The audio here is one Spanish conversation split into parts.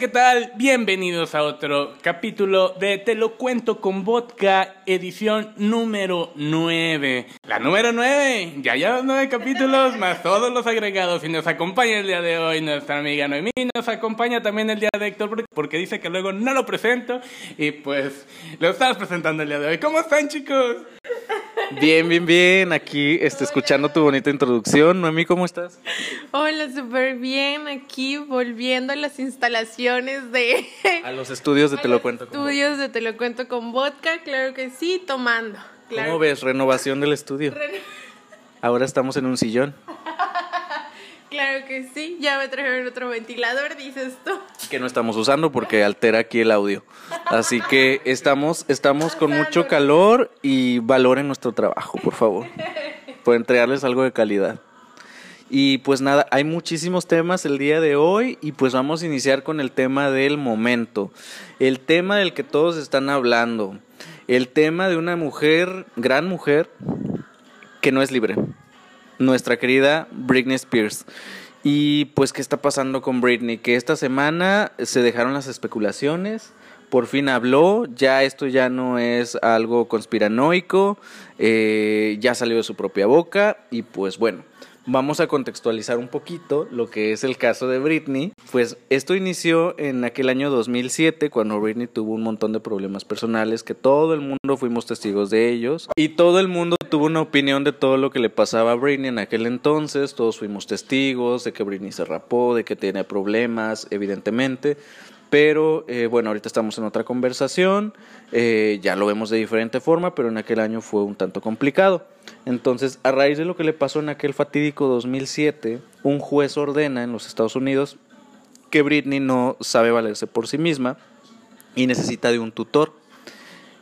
¿qué tal? Bienvenidos a otro capítulo de Te lo cuento con vodka, edición número 9. La número 9, ya llevamos 9 capítulos más todos los agregados y nos acompaña el día de hoy nuestra amiga Noemí, nos acompaña también el día de Héctor porque dice que luego no lo presento y pues lo estamos presentando el día de hoy. ¿Cómo están chicos? Bien, bien, bien. Aquí este, escuchando tu bonita introducción. Noemí, ¿cómo estás? Hola, súper bien. Aquí volviendo a las instalaciones de... A los estudios de Te lo cuento. Con estudios de Te lo cuento con vodka, claro que sí, tomando. ¿Cómo ves? Renovación del estudio. Ahora estamos en un sillón. Claro que sí, ya me trajeron otro ventilador, dices tú. Que no estamos usando porque altera aquí el audio. Así que estamos, estamos con mucho calor y valoren nuestro trabajo, por favor. Por entregarles algo de calidad. Y pues nada, hay muchísimos temas el día de hoy y pues vamos a iniciar con el tema del momento. El tema del que todos están hablando. El tema de una mujer, gran mujer, que no es libre nuestra querida Britney Spears. Y pues, ¿qué está pasando con Britney? Que esta semana se dejaron las especulaciones, por fin habló, ya esto ya no es algo conspiranoico, eh, ya salió de su propia boca y pues bueno, vamos a contextualizar un poquito lo que es el caso de Britney. Pues esto inició en aquel año 2007 cuando Britney tuvo un montón de problemas personales que todo el mundo fuimos testigos de ellos y todo el mundo tuvo una opinión de todo lo que le pasaba a Britney en aquel entonces, todos fuimos testigos de que Britney se rapó, de que tiene problemas, evidentemente. Pero eh, bueno, ahorita estamos en otra conversación, eh, ya lo vemos de diferente forma, pero en aquel año fue un tanto complicado. Entonces, a raíz de lo que le pasó en aquel fatídico 2007, un juez ordena en los Estados Unidos que Britney no sabe valerse por sí misma y necesita de un tutor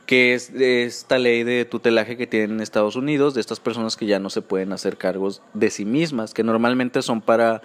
que es esta ley de tutelaje que tienen en Estados Unidos, de estas personas que ya no se pueden hacer cargos de sí mismas, que normalmente son para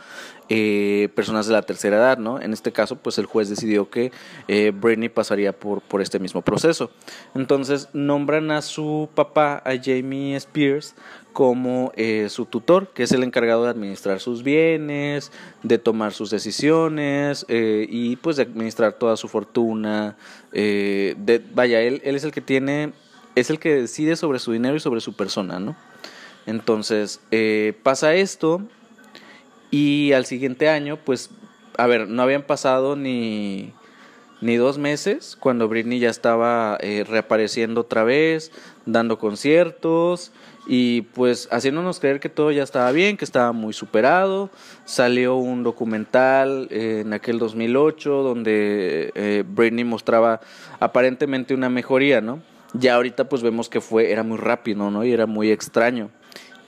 eh, personas de la tercera edad, ¿no? En este caso, pues el juez decidió que eh, Britney pasaría por, por este mismo proceso. Entonces, nombran a su papá, a Jamie Spears, como eh, su tutor, que es el encargado de administrar sus bienes, de tomar sus decisiones eh, y pues de administrar toda su fortuna. Vaya, él, él es el que tiene, es el que decide sobre su dinero y sobre su persona, ¿no? Entonces pasa esto y al siguiente año, pues, a ver, no habían pasado ni ni dos meses cuando Britney ya estaba reapareciendo otra vez, dando conciertos y pues haciéndonos creer que todo ya estaba bien, que estaba muy superado. Salió un documental en aquel 2008 donde eh, Britney mostraba aparentemente una mejoría, ¿no? Ya ahorita pues vemos que fue era muy rápido, ¿no? Y era muy extraño.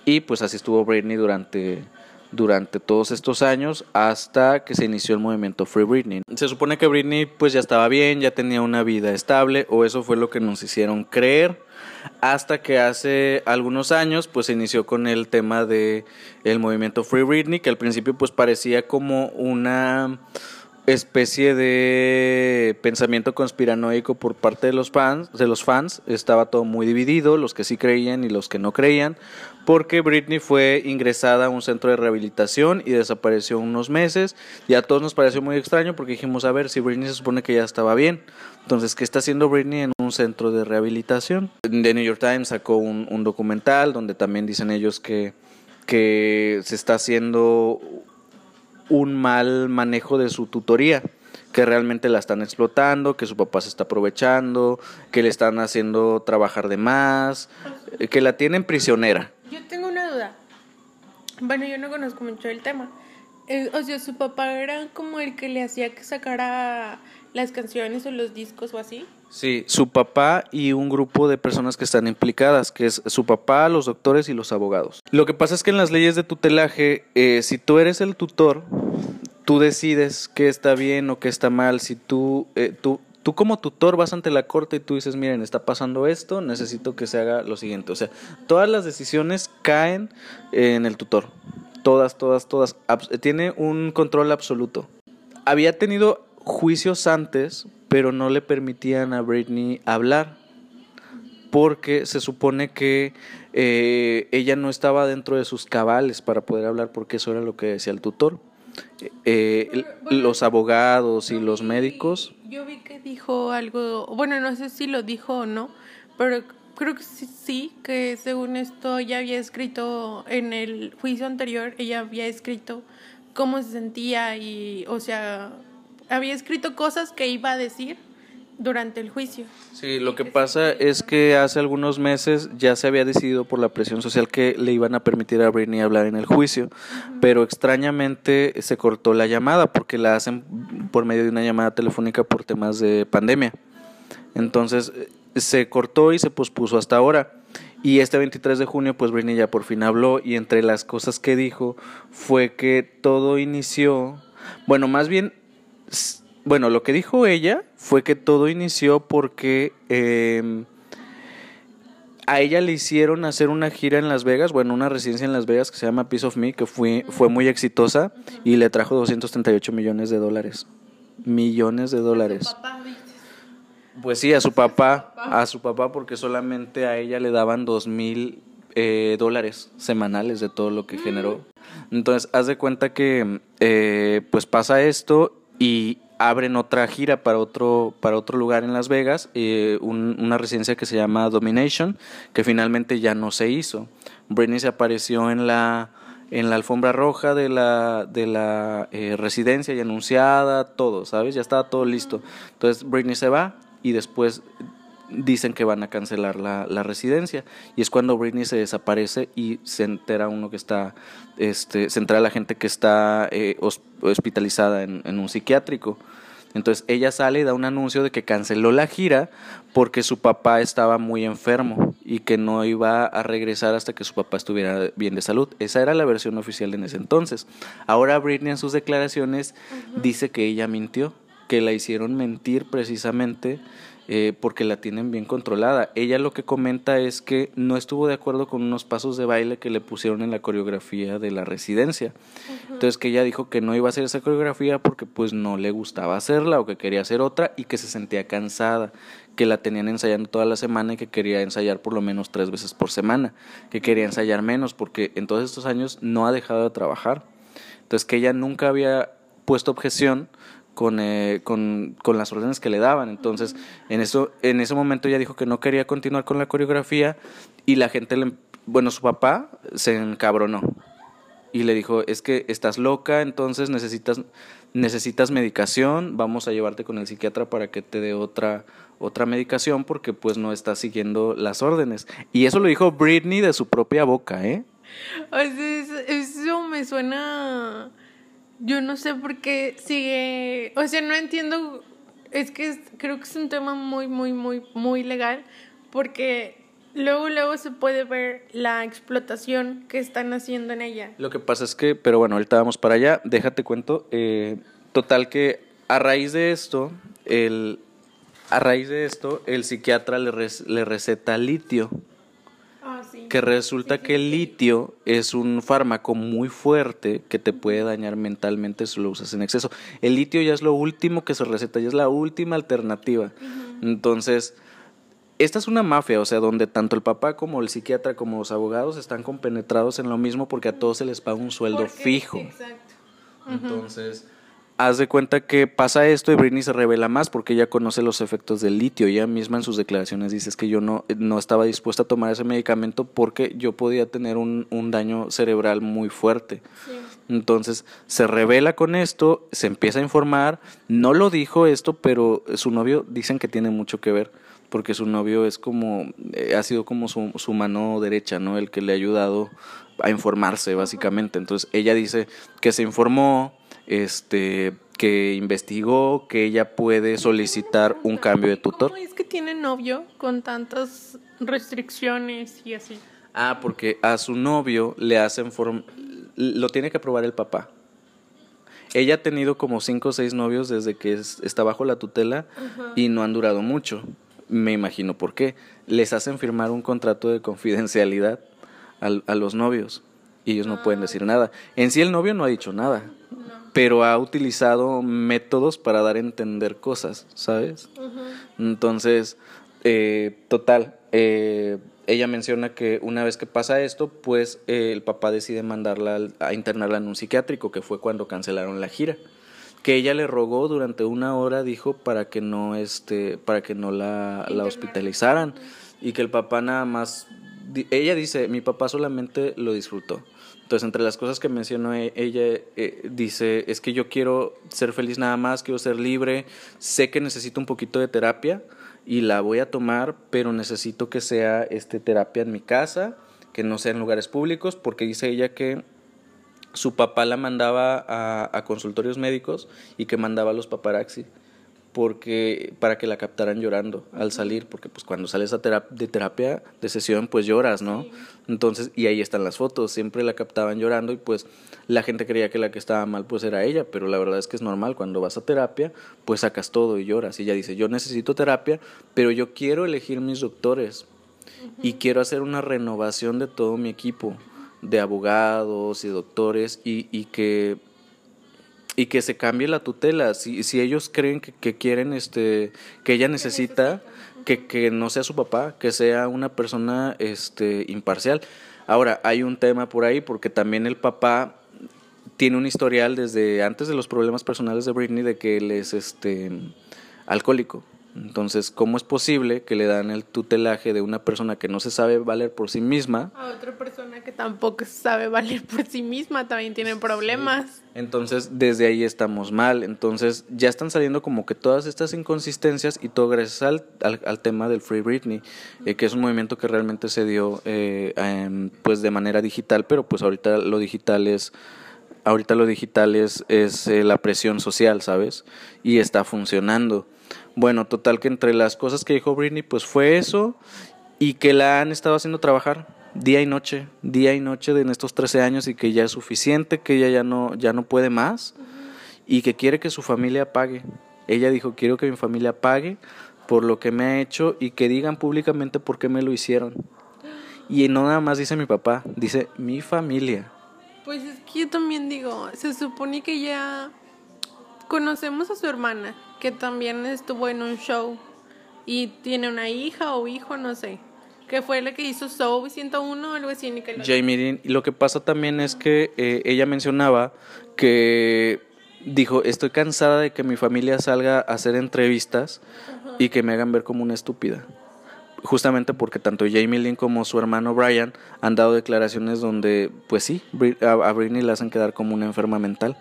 Y pues así estuvo Britney durante durante todos estos años hasta que se inició el movimiento Free Britney. Se supone que Britney pues ya estaba bien, ya tenía una vida estable o eso fue lo que nos hicieron creer hasta que hace algunos años pues se inició con el tema de el movimiento Free Britney que al principio pues parecía como una especie de pensamiento conspiranoico por parte de los fans, de los fans, estaba todo muy dividido, los que sí creían y los que no creían, porque Britney fue ingresada a un centro de rehabilitación y desapareció unos meses, y a todos nos pareció muy extraño porque dijimos, a ver, si Britney se supone que ya estaba bien, entonces, ¿qué está haciendo Britney en un centro de rehabilitación? The New York Times sacó un, un documental donde también dicen ellos que, que se está haciendo un mal manejo de su tutoría, que realmente la están explotando, que su papá se está aprovechando, que le están haciendo trabajar de más, que la tienen prisionera. Yo tengo una duda. Bueno, yo no conozco mucho el tema. Eh, o sea, su papá era como el que le hacía que sacara las canciones o los discos o así. Sí, su papá y un grupo de personas que están implicadas, que es su papá, los doctores y los abogados. Lo que pasa es que en las leyes de tutelaje, eh, si tú eres el tutor, tú decides qué está bien o qué está mal. Si tú, eh, tú, tú como tutor vas ante la corte y tú dices, miren, está pasando esto, necesito que se haga lo siguiente. O sea, todas las decisiones caen en el tutor. Todas, todas, todas. Tiene un control absoluto. Había tenido juicios antes, pero no le permitían a Britney hablar porque se supone que eh, ella no estaba dentro de sus cabales para poder hablar porque eso era lo que decía el tutor. eh, los abogados y los médicos. Yo vi que dijo algo, bueno, no sé si lo dijo o no, pero creo que sí, sí, que según esto ella había escrito en el juicio anterior, ella había escrito cómo se sentía y, o sea, había escrito cosas que iba a decir durante el juicio. Sí, lo que pasa es que hace algunos meses ya se había decidido por la presión social que le iban a permitir a Britney hablar en el juicio, pero extrañamente se cortó la llamada porque la hacen por medio de una llamada telefónica por temas de pandemia. Entonces se cortó y se pospuso hasta ahora. Y este 23 de junio, pues Britney ya por fin habló y entre las cosas que dijo fue que todo inició, bueno, más bien, bueno, lo que dijo ella fue que todo inició porque eh, a ella le hicieron hacer una gira en Las Vegas, bueno, una residencia en Las Vegas que se llama Piece of Me, que fue, fue muy exitosa y le trajo 238 millones de dólares. Millones de dólares. Pues sí, a su papá, a su papá, porque solamente a ella le daban dos mil eh, dólares semanales de todo lo que generó. Entonces, haz de cuenta que eh, pues pasa esto y abren otra gira para otro, para otro lugar en Las Vegas, eh, un- una residencia que se llama Domination, que finalmente ya no se hizo. Britney se apareció en la en la alfombra roja de la, de la eh, residencia y anunciada, todo, ¿sabes? Ya estaba todo listo. Entonces Britney se va y después dicen que van a cancelar la, la residencia. Y es cuando Britney se desaparece y se entera uno que está, este, se entera la gente que está eh, hos- hospitalizada en, en un psiquiátrico. Entonces ella sale y da un anuncio de que canceló la gira porque su papá estaba muy enfermo y que no iba a regresar hasta que su papá estuviera bien de salud. Esa era la versión oficial en ese entonces. Ahora Britney en sus declaraciones dice que ella mintió, que la hicieron mentir precisamente eh, porque la tienen bien controlada. Ella lo que comenta es que no estuvo de acuerdo con unos pasos de baile que le pusieron en la coreografía de la residencia. Entonces que ella dijo que no iba a hacer esa coreografía porque pues no le gustaba hacerla o que quería hacer otra y que se sentía cansada, que la tenían ensayando toda la semana y que quería ensayar por lo menos tres veces por semana, que quería ensayar menos porque en todos estos años no ha dejado de trabajar. Entonces que ella nunca había puesto objeción con, eh, con, con las órdenes que le daban. Entonces, en, eso, en ese momento ella dijo que no quería continuar con la coreografía y la gente, le, bueno, su papá se encabronó y le dijo, es que estás loca, entonces necesitas, necesitas medicación, vamos a llevarte con el psiquiatra para que te dé otra, otra medicación porque pues no estás siguiendo las órdenes. Y eso lo dijo Britney de su propia boca, ¿eh? O sea, es- eso me suena. Yo no sé por qué sigue. O sea, no entiendo. Es que es- creo que es un tema muy, muy, muy, muy legal. Porque luego, luego se puede ver la explotación que están haciendo en ella. Lo que pasa es que, pero bueno, ahorita vamos para allá, déjate cuento. eh, total que a raíz de esto, el, a raíz de esto, el psiquiatra le, res- le receta litio, Ah, sí. que resulta que el litio es un fármaco muy fuerte que te puede dañar mentalmente si lo usas en exceso. El litio ya es lo último que se receta, ya es la última alternativa. Entonces, esta es una mafia, o sea, donde tanto el papá como el psiquiatra como los abogados están compenetrados en lo mismo porque a todos se les paga un sueldo fijo. Exacto. Entonces, haz de cuenta que pasa esto y Britney se revela más porque ella conoce los efectos del litio. Ella misma en sus declaraciones dice "Es que yo no, no estaba dispuesta a tomar ese medicamento porque yo podía tener un, un daño cerebral muy fuerte. Sí. Entonces se revela con esto, se empieza a informar, no lo dijo esto, pero su novio dicen que tiene mucho que ver, porque su novio es como, eh, ha sido como su, su mano derecha, ¿no? El que le ha ayudado a informarse, básicamente. Entonces ella dice que se informó, este, que investigó, que ella puede solicitar un cambio de tutor. ¿Cómo es que tiene novio con tantas restricciones y así? Ah, porque a su novio le hacen form lo tiene que aprobar el papá. Ella ha tenido como cinco o seis novios desde que es- está bajo la tutela y no han durado mucho. Me imagino por qué. Les hacen firmar un contrato de confidencialidad al- a, los novios y ellos no pueden decir nada. En sí el novio no ha dicho nada, pero ha utilizado métodos para dar a entender cosas, ¿sabes? Entonces, eh, total, eh, ella menciona que una vez que pasa esto, pues eh, el papá decide mandarla al- a internarla en un psiquiátrico, que fue cuando cancelaron la gira. Que ella le rogó durante una hora, dijo, para que no, este, para que no la, la hospitalizaran. Y que el papá nada más, ella dice, mi papá solamente lo disfrutó. Entonces, entre las cosas que mencionó e- ella, eh, dice, es que yo quiero ser feliz nada más, quiero ser libre, sé que necesito un poquito de terapia y la voy a tomar, pero necesito que sea este, terapia en mi casa, que no sea en lugares públicos, porque dice ella que su papá la mandaba a, a consultorios médicos y que mandaba a los paparazzi porque para que la captaran llorando al salir, porque pues cuando sales a terap- de terapia de sesión pues lloras, ¿no? Entonces, y ahí están las fotos, siempre la captaban llorando y pues la gente creía que la que estaba mal pues era ella, pero la verdad es que es normal, cuando vas a terapia pues sacas todo y lloras y ella dice, yo necesito terapia, pero yo quiero elegir mis doctores y quiero hacer una renovación de todo mi equipo de abogados y doctores y, y que y que se cambie la tutela. Si, si ellos creen que, quieren este que ella necesita que, que no sea su papá que sea una persona este imparcial. Ahora hay un tema por ahí porque también el papá tiene un historial desde antes de los problemas personales de Britney de que él es este alcohólico entonces cómo es posible que le dan el tutelaje de una persona que no se sabe valer por sí misma A otra persona que tampoco sabe valer por sí misma también tiene problemas. Entonces, desde ahí estamos mal. Entonces, ya están saliendo como que todas estas inconsistencias y todo gracias al, al, al tema del Free Britney, eh, que es un movimiento que realmente se dio eh, em, pues de manera digital, pero pues ahorita lo digital es ahorita lo digital es, es eh, la presión social, ¿sabes? Y está funcionando. Bueno, total que entre las cosas que dijo Britney, pues fue eso y que la han estado haciendo trabajar día y noche, día y noche en estos 13 años y que ya es suficiente, que ella ya no, ya no puede más y que quiere que su familia pague. Ella dijo, quiero que mi familia pague por lo que me ha hecho y que digan públicamente por qué me lo hicieron. Y no nada más dice mi papá, dice mi familia. Pues es que yo también digo, se supone que ya conocemos a su hermana, que también estuvo en un show y tiene una hija o hijo, no sé, que fue la que hizo Show 101 o algo así. Jamie Dean. Y lo que pasa también es que eh, ella mencionaba que dijo, estoy cansada de que mi familia salga a hacer entrevistas y que me hagan ver como una estúpida. Justamente porque tanto Jamie Lynn como su hermano Brian han dado declaraciones donde, pues sí, a Britney la hacen quedar como una enferma mental.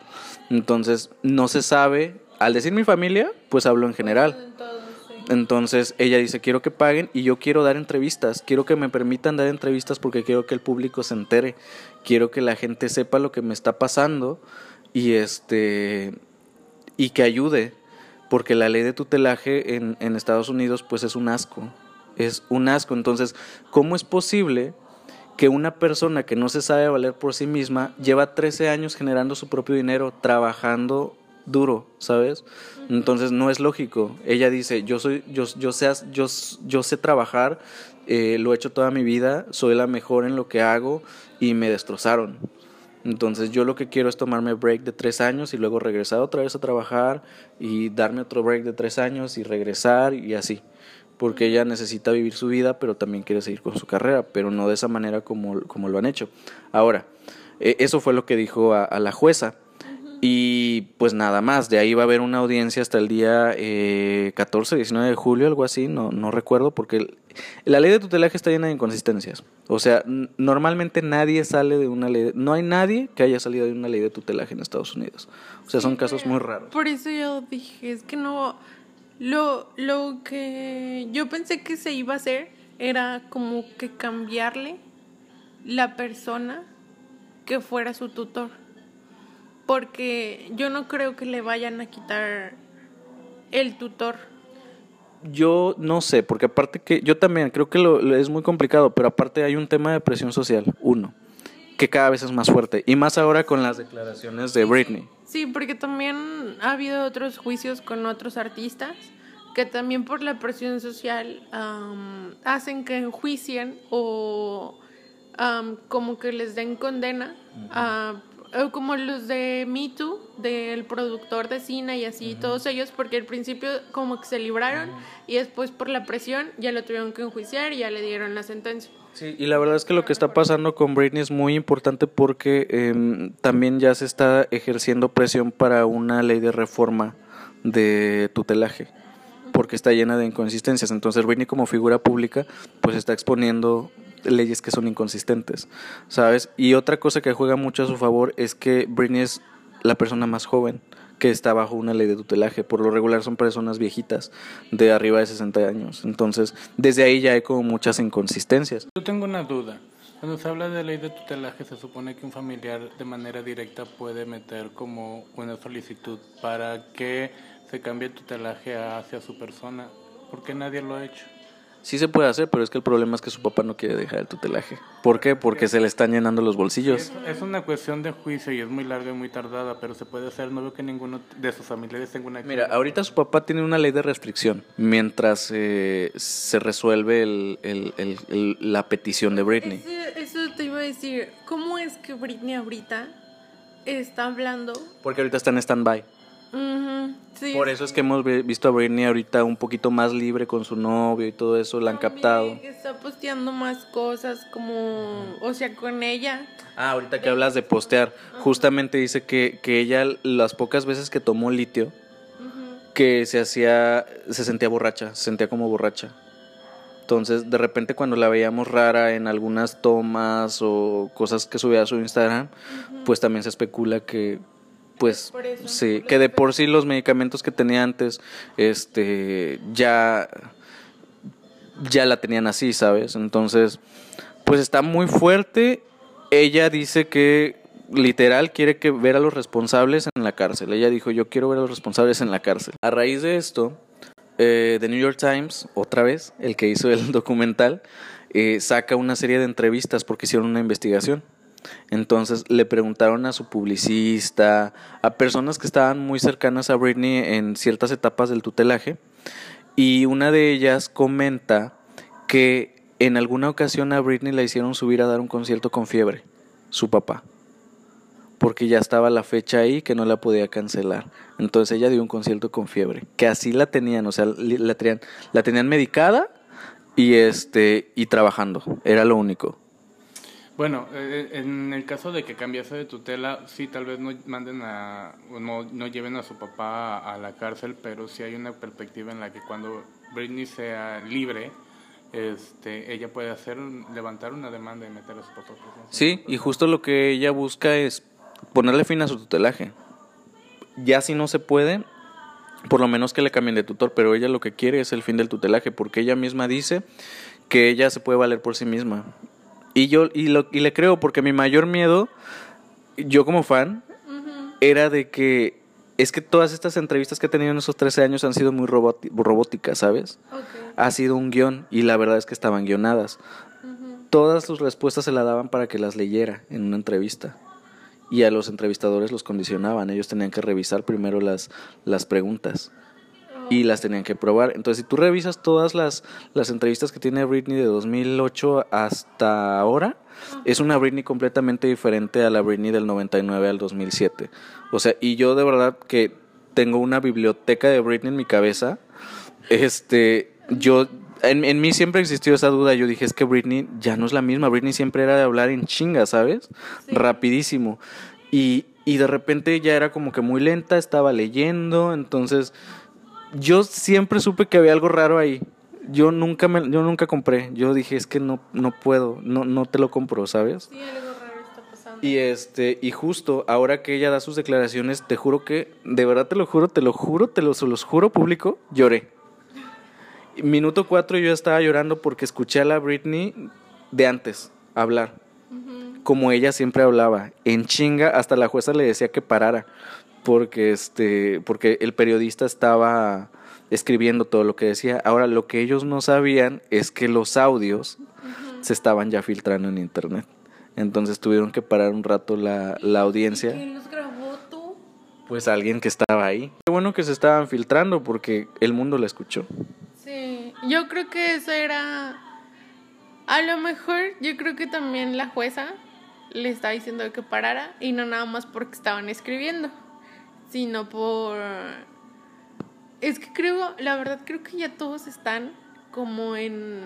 Entonces, no se sabe, al decir mi familia, pues hablo en general. Entonces ella dice, quiero que paguen y yo quiero dar entrevistas, quiero que me permitan dar entrevistas porque quiero que el público se entere, quiero que la gente sepa lo que me está pasando y este y que ayude, porque la ley de tutelaje en, en Estados Unidos pues es un asco, es un asco. Entonces, ¿cómo es posible que una persona que no se sabe valer por sí misma lleva 13 años generando su propio dinero, trabajando duro, ¿sabes? Entonces no es lógico. Ella dice, yo soy, yo, yo sé, yo, yo sé trabajar, eh, lo he hecho toda mi vida, soy la mejor en lo que hago y me destrozaron. Entonces yo lo que quiero es tomarme break de tres años y luego regresar otra vez a trabajar y darme otro break de tres años y regresar y así. Porque ella necesita vivir su vida, pero también quiere seguir con su carrera, pero no de esa manera como, como lo han hecho. Ahora, eh, eso fue lo que dijo a, a la jueza. Y pues nada más, de ahí va a haber una audiencia hasta el día eh, 14, 19 de julio, algo así, no, no recuerdo, porque el- la ley de tutelaje está llena de inconsistencias. O sea, normalmente nadie sale de una ley, de- no hay nadie que haya salido de una ley de tutelaje en Estados Unidos. O sea, son casos muy raros. Por eso yo dije, es que no. Lo, lo que yo pensé que se iba a hacer era como que cambiarle la persona que fuera su tutor. Porque yo no creo que le vayan a quitar el tutor. Yo no sé, porque aparte que yo también creo que lo, lo es muy complicado, pero aparte hay un tema de presión social, uno, que cada vez es más fuerte, y más ahora con las declaraciones de Britney. Sí, porque también ha habido otros juicios con otros artistas que también por la presión social am, hacen que enjuicien o am, como que les den condena a, como los de Me Too, del productor de cine y así, todos ellos, porque al principio como que se libraron y después por la presión ya lo tuvieron que enjuiciar y ya le dieron la sentencia. Sí, y la verdad es que lo que está pasando con Britney es muy importante porque em, también ya se está ejerciendo presión para una ley de reforma de tutelaje porque está llena de inconsistencias. Entonces Britney como figura pública pues está exponiendo leyes que son inconsistentes, ¿sabes? Y otra cosa que juega mucho a su favor es que Britney es la persona más joven que está bajo una ley de tutelaje. Por lo regular son personas viejitas de arriba de 60 años. Entonces, desde ahí ya hay como muchas inconsistencias. Yo tengo una duda. Cuando se habla de ley de tutelaje, se supone que un familiar de manera directa puede meter como una solicitud para que se cambie el tutelaje hacia su persona. ¿Por qué nadie lo ha hecho? Sí se puede hacer, pero es que el problema es que su papá no quiere dejar el tutelaje. ¿Por qué? Porque se le están llenando los bolsillos. Es, es una cuestión de juicio y es muy larga y muy tardada, pero se puede hacer. No veo que ninguno de sus familiares tenga una... Mira, ahorita su papá tiene una ley de restricción mientras eh, se resuelve el, el- el- el- la petición de Britney. Eso, eso te iba a decir, ¿cómo es que Britney ahorita está hablando? Porque ahorita está en stand-by. Sí. Por eso es que hemos vi- visto a Britney ahorita un poquito más libre con su novio y todo eso, la han También captado. que Está posteando más cosas como, o sea, con ella. Ah, ahorita que hablas de postear, justamente dice que, que ella las pocas veces que tomó litio, que se hacía, se sentía borracha, se sentía como borracha. Entonces, de repente cuando la veíamos rara en algunas tomas o cosas que subía a su Instagram, pues también se especula que, pues, eso. sí, que de por sí los medicamentos que tenía antes, este, ya, ya la tenían así, ¿sabes? Entonces, pues está muy fuerte. Ella dice que literal quiere que ver a los responsables en la cárcel. Ella dijo, yo quiero ver a los responsables en la cárcel. A raíz de esto, eh, The New York Times, otra vez, el que hizo el documental, eh, saca una serie de entrevistas porque hicieron una investigación. Entonces le preguntaron a su publicista, a personas que estaban muy cercanas a Britney en ciertas etapas del tutelaje, y una de ellas comenta que en alguna ocasión a Britney la hicieron subir a dar un concierto con fiebre, su papá, porque ya estaba la fecha ahí que no la podía cancelar. Entonces ella dio un concierto con fiebre, que así la tenían, o sea, la tenían, la tenían medicada y este y trabajando, era lo único. Bueno, eh, en el caso de que cambiase de tutela, sí, tal vez no manden a, no, no lleven a su papá a, a la cárcel, pero sí hay una perspectiva en la que cuando Britney sea libre, este, ella puede hacer, levantar una demanda y meter a su papá. Sí, y justo lo que ella busca es ponerle fin a su tutelaje. Ya si no se puede, por lo menos que le cambien de tutor, pero ella lo que quiere es el fin del tutelaje, porque ella misma dice que ella se puede valer por sí misma. Y yo y, lo, y le creo, porque mi mayor miedo, yo como fan, era de que es que todas estas entrevistas que he tenido en esos 13 años han sido muy robóticas, ¿sabes? Ha sido un guion y la verdad es que estaban guionadas. Todas sus respuestas se la daban para que las leyera en una entrevista. Y a los entrevistadores los condicionaban. Ellos tenían que revisar primero las, las preguntas y las tenían que probar. Entonces, si tú revisas todas las, las entrevistas que tiene Britney de 2008 hasta ahora, es una Britney completamente diferente a la Britney del 99 al 2007. O sea, y yo de verdad que tengo una biblioteca de Britney en mi cabeza. Este, yo, en, en mí siempre existió esa duda. Yo dije, es que Britney ya no es la misma. Britney siempre era de hablar en chinga, ¿sabes? Rapidísimo. Y, y de repente ya era como que muy lenta, estaba leyendo. Entonces, yo siempre supe que había algo raro ahí. Yo nunca me, yo nunca compré. Yo dije, es que no, no puedo, no, no te lo compro, ¿sabes? Sí, algo raro está pasando. Y este, y justo ahora que ella da sus declaraciones, te juro que, de verdad te lo juro, te lo juro, te lo, se los juro público, lloré. Minuto cuatro yo estaba llorando porque escuché a la Britney de antes hablar. Como ella siempre hablaba, en chinga, hasta la jueza le decía que parara, porque este, porque el periodista estaba escribiendo todo lo que decía. Ahora lo que ellos no sabían es que los audios se estaban ya filtrando en internet. Entonces tuvieron que parar un rato la, la audiencia. ¿Quién los grabó tú? Pues alguien que estaba ahí. Qué bueno que se estaban filtrando porque el mundo la escuchó. Sí, yo creo que eso era... A lo mejor yo creo que también la jueza le estaba diciendo que parara y no nada más porque estaban escribiendo, sino por... Es que creo, la verdad creo que ya todos están como en...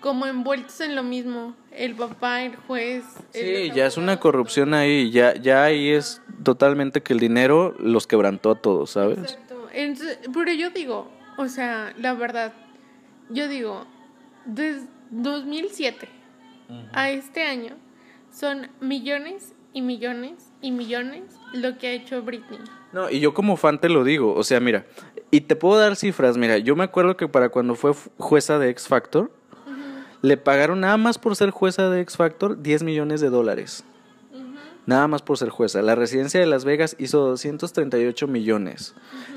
como envueltos en lo mismo, el papá, el juez. Sí, ya es una corrupción ahí, ya, ya ahí es totalmente que el dinero los quebrantó a todos, ¿sabes? Exacto. Entonces, pero yo digo, o sea, la verdad, yo digo, desde 2007 a este año son millones y millones y millones lo que ha hecho Britney. No, y yo como fan te lo digo, o sea, mira, y te puedo dar cifras, mira, yo me acuerdo que para cuando fue jueza de X Factor, le pagaron nada más por ser jueza de X Factor 10 millones de dólares. Nada más por ser jueza. La residencia de Las Vegas hizo 238 millones.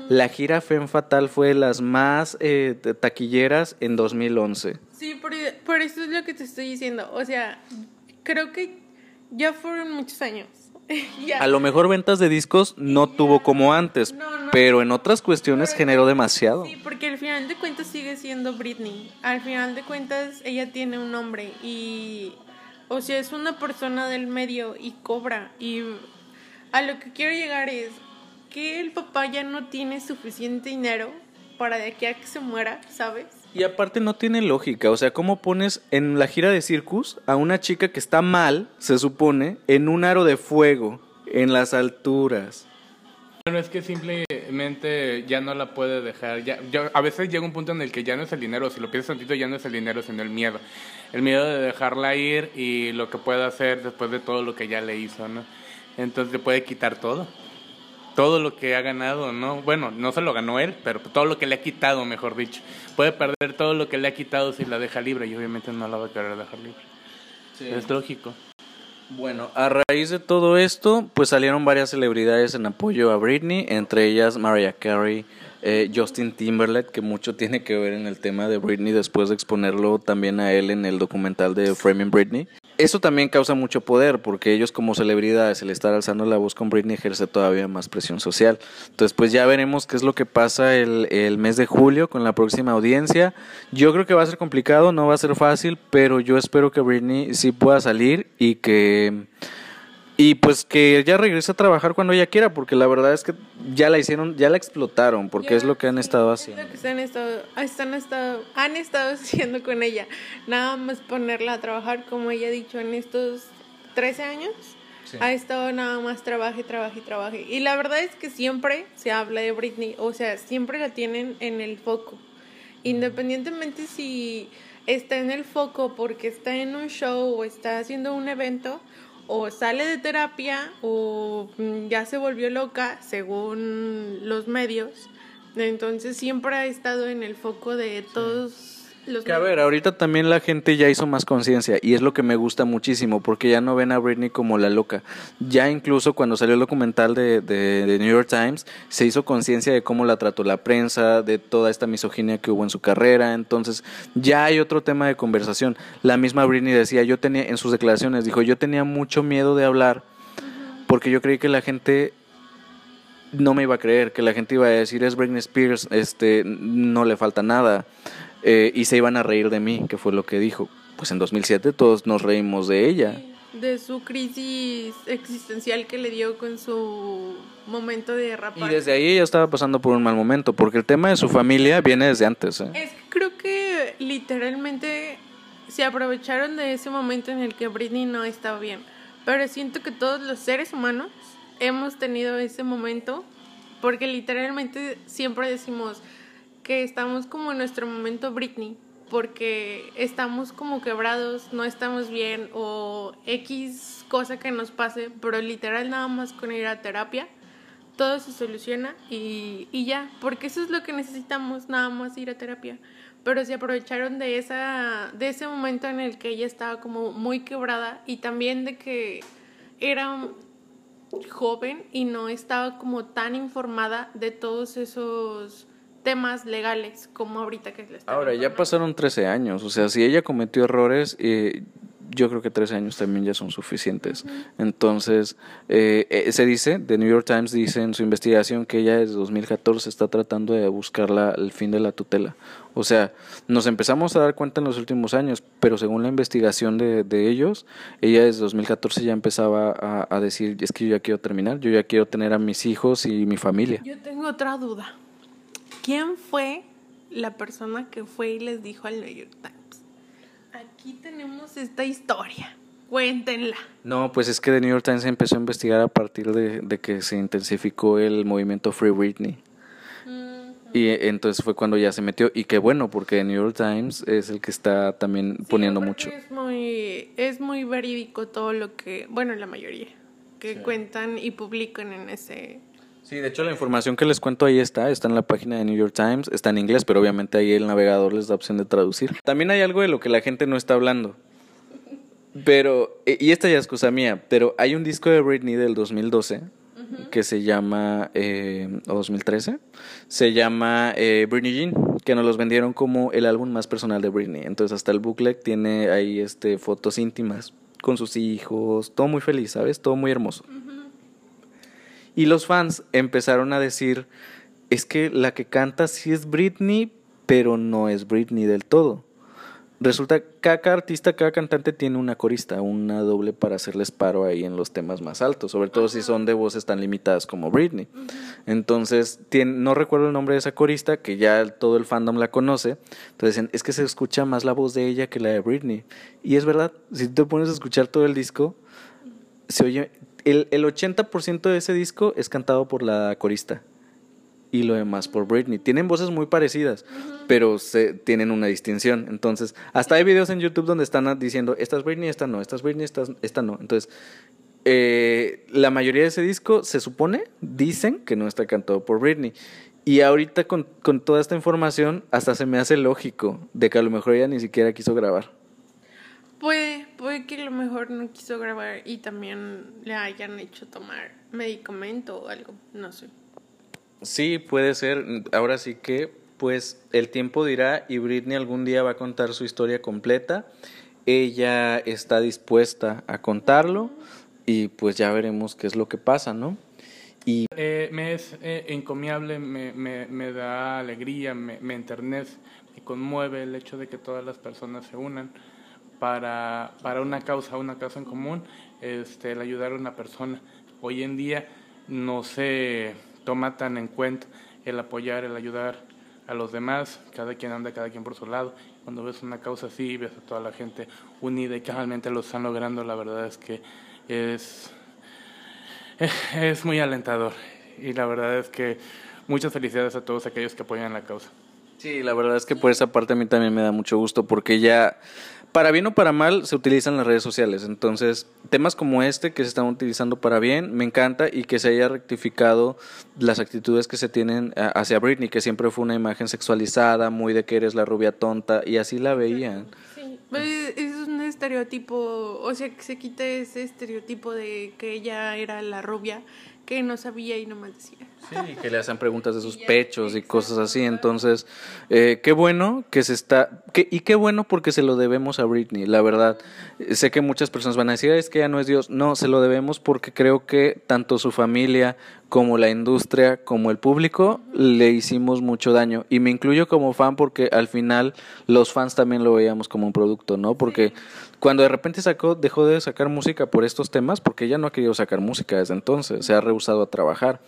La gira Femme Fatal fue de las más eh, taquilleras en 2011. Sí, por, por eso es lo que te estoy diciendo. O sea, creo que ya fueron muchos años. Ya. A lo mejor ventas de discos no tuvo como antes, No, no. pero en otras cuestiones generó demasiado. Sí, porque al final de cuentas sigue siendo Britney. Al final de cuentas ella tiene un nombre y, o sea, es una persona del medio y cobra. Y a lo que quiero llegar es que el papá ya no tiene suficiente dinero para de aquí a que se muera, ¿sabes? Y aparte no tiene lógica, o sea, ¿cómo pones en la gira de Circus a una chica que está mal, se supone, en un aro de fuego, en las alturas? Bueno, es que simplemente ya no la puede dejar. A veces llega un punto en el que ya no es el dinero, si lo piensas tantito, ya no es el dinero, sino el miedo. El miedo de dejarla ir y lo que puede hacer después de todo lo que ya le hizo, ¿no? Entonces le puede quitar todo. Todo lo que ha ganado, ¿no? Bueno, no se lo ganó él, pero todo lo que le ha quitado, mejor dicho. Puede perder todo lo que le ha quitado si la deja libre y obviamente no la va a querer dejar libre. Es lógico. Bueno, a raíz de todo esto, pues salieron varias celebridades en apoyo a Britney, entre ellas Mariah Carey, eh, Justin Timberlake, que mucho tiene que ver en el tema de Britney después de exponerlo también a él en el documental de Framing Britney. Eso también causa mucho poder, porque ellos como celebridades, el estar alzando la voz con Britney ejerce todavía más presión social. Entonces, pues ya veremos qué es lo que pasa el, el mes de julio con la próxima audiencia. Yo creo que va a ser complicado, no va a ser fácil, pero yo espero que Britney sí pueda salir y que... Y pues que ella regrese a trabajar cuando ella quiera, porque la verdad es que ya la hicieron, ya la explotaron, porque es lo que han estado Es haciendo. lo que han estado, han estado haciendo con ella. Nada más ponerla a trabajar, como ella ha dicho, en estos 13 años. Ha estado nada más trabaje, trabaje, trabaje. Y la verdad es que siempre se habla de Britney, o sea, siempre la tienen en el foco. Independientemente si está en el foco porque está en un show o está haciendo un evento, o sale de terapia o mm, ya se volvió loca, según los medios. Entonces siempre ha estado en el foco de todos los Que a ver, ahorita también la gente ya hizo más conciencia y es lo que me gusta muchísimo porque ya no ven a Britney como la loca. Ya incluso cuando salió el documental de, de, de New York Times se hizo conciencia de cómo la trató la prensa, de toda esta misoginia que hubo en su carrera. Entonces ya hay otro tema de conversación. La misma Britney decía, yo tenía en sus declaraciones, dijo, yo tenía mucho miedo de hablar porque yo creí que la gente no me iba a creer, que la gente iba a decir es Britney Spears, este, no le falta nada, eh, y se iban a reír de mí, que fue lo que dijo. Pues en 2007 todos nos reímos de ella. de su crisis existencial que le dio con su momento de Y rapar. desde ahí ella estaba pasando por un mal momento, porque el tema de su familia viene desde antes. ¿eh? Es que creo que literalmente se aprovecharon de ese momento en el que Britney no estaba bien. Pero siento que todos los seres humanos hemos tenido ese momento porque literalmente siempre decimos que estamos como en nuestro momento Britney porque estamos como quebrados, no estamos bien o X cosa que nos pase, pero literal nada más con ir a terapia todo se soluciona y, y ya, porque eso es lo que necesitamos, nada más ir a terapia. Pero se aprovecharon de, esa, de ese momento en el que ella estaba como muy quebrada y también de que era joven y no estaba como tan informada de todos esos temas legales como ahorita que le está Ahora, ya pasaron 13 años, o sea, si ella cometió errores, eh, yo creo que 13 años también ya son suficientes. Entonces, eh, eh, se dice, The New York Times dice en su investigación que ella desde 2014 está tratando de buscar la, el fin de la tutela. O sea, nos empezamos a dar cuenta en los últimos años, pero según la investigación de, de ellos, ella desde 2014 ya empezaba a, a decir, es que yo ya quiero terminar, yo ya quiero tener a mis hijos y mi familia. Yo tengo otra duda. ¿Quién fue la persona que fue y les dijo al New York Times? Aquí tenemos esta historia. Cuéntenla. No, pues es que The New York Times empezó a investigar a partir de, de que se intensificó el movimiento Free Britney. Y entonces fue cuando ya se metió. Y qué bueno, porque The New York Times es el que está también poniendo mucho. Es muy, es muy verídico todo lo que, bueno, la mayoría, que cuentan y publican en ese... Sí, de hecho la información que les cuento ahí está, está en la página de New York Times, está en inglés, pero obviamente ahí el navegador les da opción de traducir. También hay algo de lo que la gente no está hablando. Pero, eh, y esta ya es cosa mía, pero hay un disco de Britney del 2012 que se llama, eh, o 2013, se llama eh, Britney Jean, que nos los vendieron como el álbum más personal de Britney. Entonces hasta el booklet tiene ahí este, fotos íntimas con sus hijos, todo muy feliz, ¿sabes? Todo muy hermoso. Y los fans empezaron a decir, es que la que canta sí es Britney, pero no es Britney del todo. Resulta que cada artista, cada cantante tiene una corista, una doble para hacerles paro ahí en los temas más altos, sobre todo si son de voces tan limitadas como Britney. Entonces, tiene, no recuerdo el nombre de esa corista, que ya todo el fandom la conoce. Entonces dicen, es que se escucha más la voz de ella que la de Britney. Y es verdad, si te pones a escuchar todo el disco, se oye, el, el 80% de ese disco es cantado por la corista y lo demás por Britney. Tienen voces muy parecidas, pero se, tienen una distinción. Entonces, hasta hay videos en YouTube donde están diciendo, esta es Britney, esta no, esta es Britney, esta, esta no. Entonces, eh, la mayoría de ese disco se supone, dicen que no está cantado por Britney. Y ahorita con, con toda esta información, hasta se me hace lógico de que a lo mejor ella ni siquiera quiso grabar. Puede, puede que a lo mejor no quiso grabar y también le hayan hecho tomar medicamento o algo, no sé. Sí, puede ser. Ahora sí que, pues, el tiempo dirá y Britney algún día va a contar su historia completa. Ella está dispuesta a contarlo y pues ya veremos qué es lo que pasa, ¿no? Y Eh, me es eh, encomiable, me, me, me da alegría, me, me enternece, me conmueve el hecho de que todas las personas se unan para, para una causa, una causa en común, este, el ayudar a una persona. Hoy en día no se toma tan en cuenta el apoyar, el ayudar a los demás, cada quien anda, cada quien por su lado. Cuando ves una causa así, ves a toda la gente unida y que realmente lo están logrando, la verdad es que es es muy alentador y la verdad es que muchas felicidades a todos aquellos que apoyan la causa. Sí, la verdad es que por esa parte a mí también me da mucho gusto porque ya, para bien o para mal, se utilizan las redes sociales. Entonces, temas como este que se están utilizando para bien, me encanta y que se haya rectificado las actitudes que se tienen a- hacia Britney, que siempre fue una imagen sexualizada, muy de que eres la rubia tonta y así la veían. Sí, es un estereotipo, o sea, que se quite ese estereotipo de que ella era la rubia que no sabía y nomás decía. Sí, que le hacen preguntas de sus pechos y cosas así. Entonces, eh, qué bueno que se está. Que, y qué bueno porque se lo debemos a Britney, la verdad. Eh, Sé que muchas personas van a decir, "Ay, es que ella no es Dios. No, se lo debemos porque creo que tanto su familia como la industria, como el público, le hicimos mucho daño. Y me incluyo como fan porque al final los fans también lo veíamos como un producto, ¿no? Porque cuando de repente sacó, dejó de sacar música por estos temas, porque ella no ha querido sacar música desde entonces, se ha rehusado a trabajar.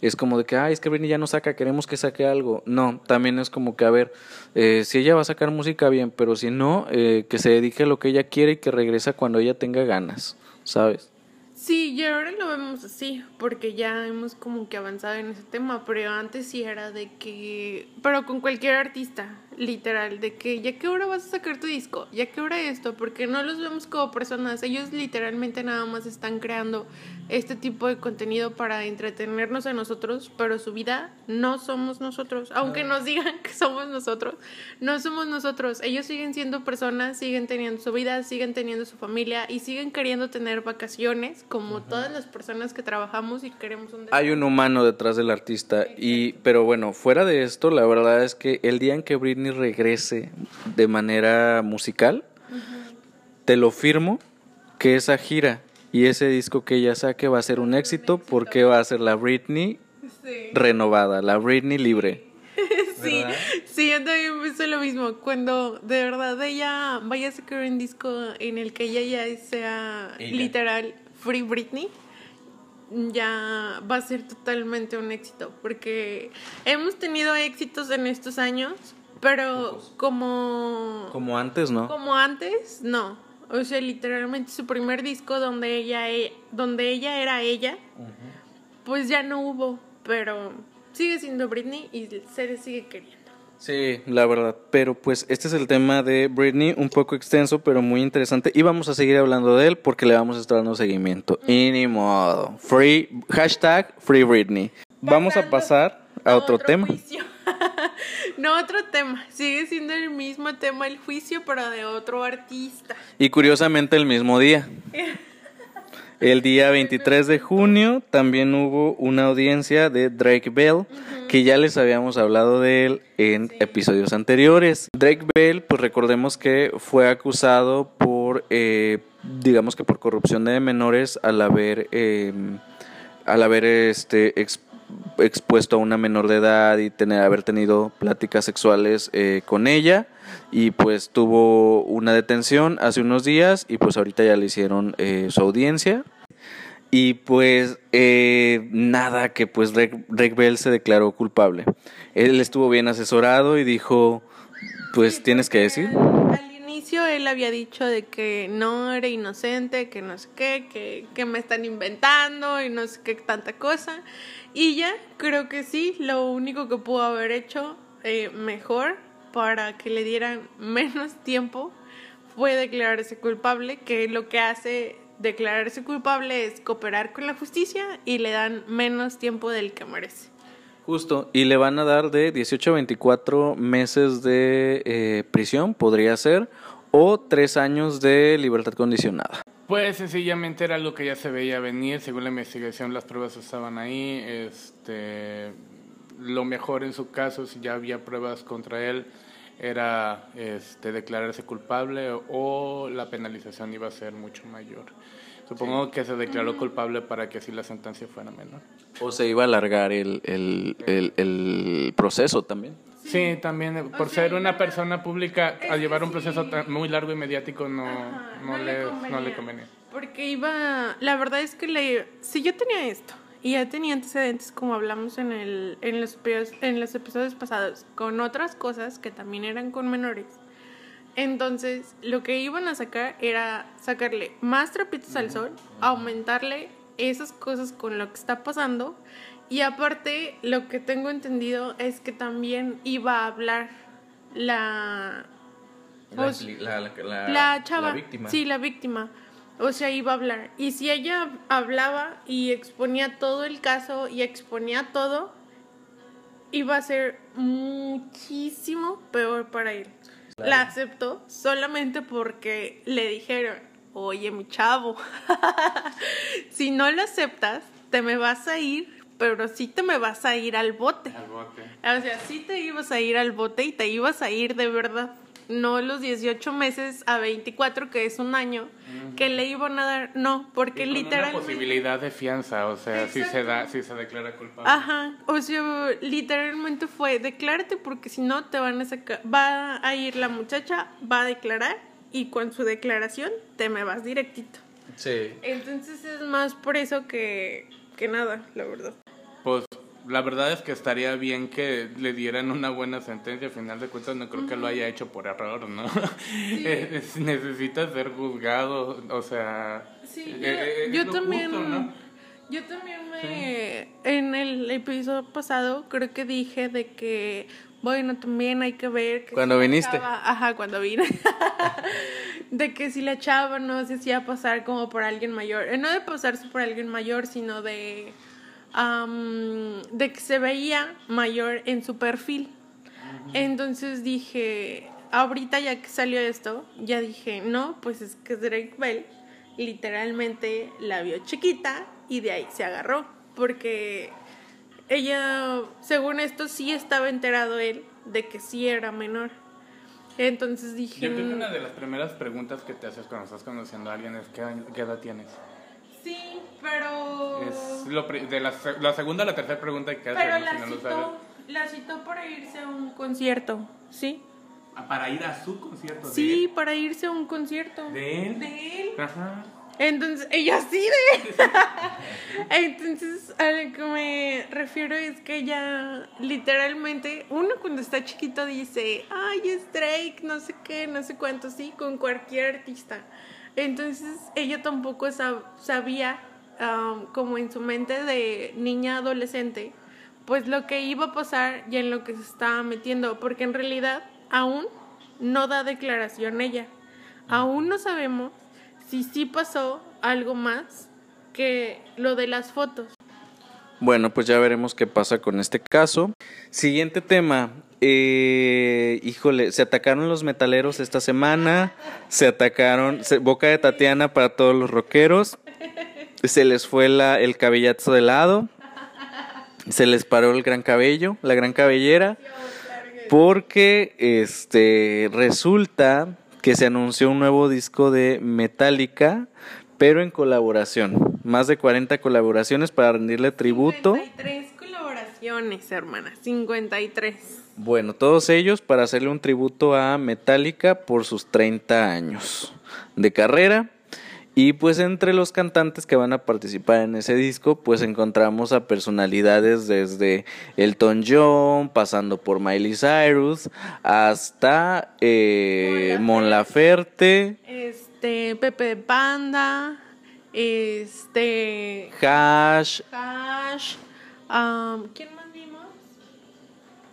Es como de que, ay, es que Britney ya no saca, queremos que saque algo. No, también es como que, a ver, eh, si ella va a sacar música, bien, pero si no, eh, que se dedique a lo que ella quiere y que regresa cuando ella tenga ganas, ¿sabes? Sí, y ahora lo vemos así, porque ya hemos como que avanzado en ese tema, pero antes sí era de que, pero con cualquier artista, literal, de que ya que hora vas a sacar tu disco, ya que hora esto, porque no los vemos como personas, ellos literalmente nada más están creando este tipo de contenido para entretenernos a nosotros, pero su vida no somos nosotros, aunque nos digan que somos nosotros, no somos nosotros, ellos siguen siendo personas, siguen teniendo su vida, siguen teniendo su familia y siguen queriendo tener vacaciones como todas las personas que trabajamos y queremos un Hay un humano detrás del artista y pero bueno, fuera de esto, la verdad es que el día en que Britney regrese de manera musical, te lo firmo que esa gira y ese disco que ella saque va a ser un éxito porque va a ser la Britney Sí. renovada, la Britney libre. Sí, ¿Verdad? sí, yo también pensé lo mismo. Cuando de verdad ella vaya a sacar un disco en el que ella ya sea Ella. literal Free Britney, ya va a ser totalmente un éxito. Porque hemos tenido éxitos en estos años, pero como, Como antes, ¿no? como antes, no. O sea, literalmente su primer disco donde ella, e- donde ella era ella, pues ya no hubo. Pero sigue siendo Britney y se le sigue queriendo. Sí, la verdad. Pero pues este es el tema de Britney, un poco extenso, pero muy interesante. Y vamos a seguir hablando de él porque le vamos a estar dando seguimiento. Y ni modo. Free, hashtag Free Britney. Vamos a pasar a otro, tema. no, otro tema. Sigue siendo el mismo tema el juicio, pero de otro artista. Y curiosamente el mismo día. El día 23 de junio también hubo una audiencia de Drake Bell, que ya les habíamos hablado de él en episodios anteriores. Drake Bell, pues recordemos que fue acusado por, eh, digamos que por corrupción de menores al haber, eh, al haber este, ex- expuesto a una menor de edad y tener, haber tenido pláticas sexuales eh, con ella. Y pues tuvo una detención hace unos días y pues ahorita ya le hicieron eh, su audiencia. Y pues eh, nada que pues Drake, Drake Bell se declaró culpable. Él estuvo bien asesorado y dijo pues tienes que decir inicio él había dicho de que no era inocente, que no sé qué, que, que me están inventando y no sé qué tanta cosa. Y ya, creo que sí, lo único que pudo haber hecho eh, mejor para que le dieran menos tiempo fue declararse culpable, que lo que hace declararse culpable es cooperar con la justicia y le dan menos tiempo del que merece. Justo, y le van a dar de 18 a 24 meses de eh, prisión, podría ser, o tres años de libertad condicionada. Pues sencillamente era algo que ya se veía venir, según la investigación las pruebas estaban ahí, este, lo mejor en su caso, si ya había pruebas contra él, era este, declararse culpable o la penalización iba a ser mucho mayor. Supongo que se declaró culpable para que así la sentencia fuera menor. O se iba a alargar el, el, el, el proceso también. Sí, también eh, por ser una persona pública, al llevar un proceso tan- muy largo y mediático no, Ajá, no, le, no le convenía. Porque iba, la verdad es que le, si yo tenía esto y ya tenía antecedentes como hablamos en, el, en, los, en los episodios pasados con otras cosas que también eran con menores, entonces lo que iban a sacar era sacarle más trapitos al sol, aumentarle esas cosas con lo que está pasando y aparte lo que tengo entendido es que también iba a hablar la Pues, la chava. Sí, la víctima. O sea, iba a hablar. Y si ella hablaba y exponía todo el caso y exponía todo, iba a ser muchísimo peor para él. La aceptó solamente porque le dijeron, oye, mi chavo, si no lo aceptas, te me vas a ir, pero sí te me vas a ir al bote. Al bote. O sea, sí te ibas a ir al bote y te ibas a ir de verdad. No los 18 meses a 24, que es un año, que le iban a dar. No, porque Y con literalmente. Una posibilidad de fianza, o sea, si se da, si se declara culpable. Ajá, o sea, literalmente fue, declárate porque si no te van a sacar, va a ir la muchacha, va a declarar y con su declaración te me vas directito. Sí. Entonces es más por eso que, que nada, la verdad. Pues la verdad es que estaría bien que le dieran una buena sentencia. Al final de cuentas, no creo que lo haya hecho por error, ¿no? Eh, es- necesita ser juzgado, o sea. Sí, eh, yo, eh, es yo también. justo, ¿no? Yo también me. En el episodio pasado, creo que dije de que. Bueno, también hay que ver. Que Cuando si viniste. chava- ajá, cuando vine. de que si la chava no se hacía pasar como por alguien mayor. Eh, no de pasarse por alguien mayor, sino de. Am, de que se veía mayor en su perfil. Entonces dije, ahorita ya que salió esto, ya dije, no, pues es que Drake Bell literalmente la vio chiquita y de ahí se agarró, porque ella, según esto, sí estaba enterado él de que sí era menor. Entonces dije... Yo creo que una de las primeras preguntas que te haces cuando estás conociendo a alguien es ¿qué, qué edad tienes? Pero... Es lo de la, la segunda o la tercera pregunta que haces Pero la si no lo sabes. citó, la citó para irse a un concierto, ¿sí? Ah, Para ir a su concierto Sí, para irse a un concierto. de, de él. De él. Ajá. Entonces, ella sí de Entonces, a lo que me refiero es que ella literalmente, uno cuando está chiquito dice, ay, es Drake, no sé qué, no sé cuánto, sí, con cualquier artista. Entonces, ella tampoco sab- sabía, um, como en su mente de niña adolescente, pues lo que iba a pasar y en lo que se estaba metiendo, porque en realidad aún no da declaración ella. Aún no sabemos si sí pasó algo más que lo de las fotos. Bueno, pues ya veremos qué pasa con este caso. Siguiente tema. Eh, híjole, se atacaron los metaleros esta semana. Se atacaron. boca de Tatiana para todos los rockeros. Se les fue la, el cabellazo de lado. Se les paró el gran cabello, la gran cabellera. Porque este resulta que se anunció un nuevo disco de Metallica, pero en colaboración. Más de 40 colaboraciones para rendirle tributo. 53 colaboraciones, hermana. 53. Bueno, todos ellos para hacerle un tributo a Metallica por sus 30 años de carrera. Y pues entre los cantantes que van a participar en ese disco, pues encontramos a personalidades desde Elton John, pasando por Miley Cyrus, hasta eh, Mon Laferte, Este, Pepe Panda. Este. Hash, Hash. um, ¿Quién más vimos?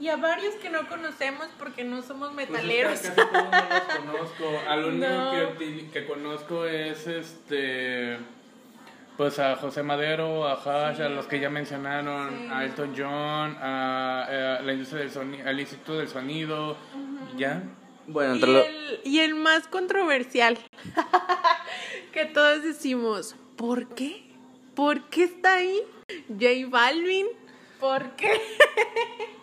Y a varios que no conocemos porque no somos Pues metaleros. es que casi todos no los conozco. Al único No. que, conozco es este. Pues a José Madero, a Hash, a los que ya mencionaron, Sí. a Elton John, a, eh, la industria del sonido, al Instituto del Sonido, ¿ya? bueno, Y entre lo- el, y el más controversial, que todos decimos, ¿por qué? ¿Por qué está ahí? J Balvin, ¿por qué?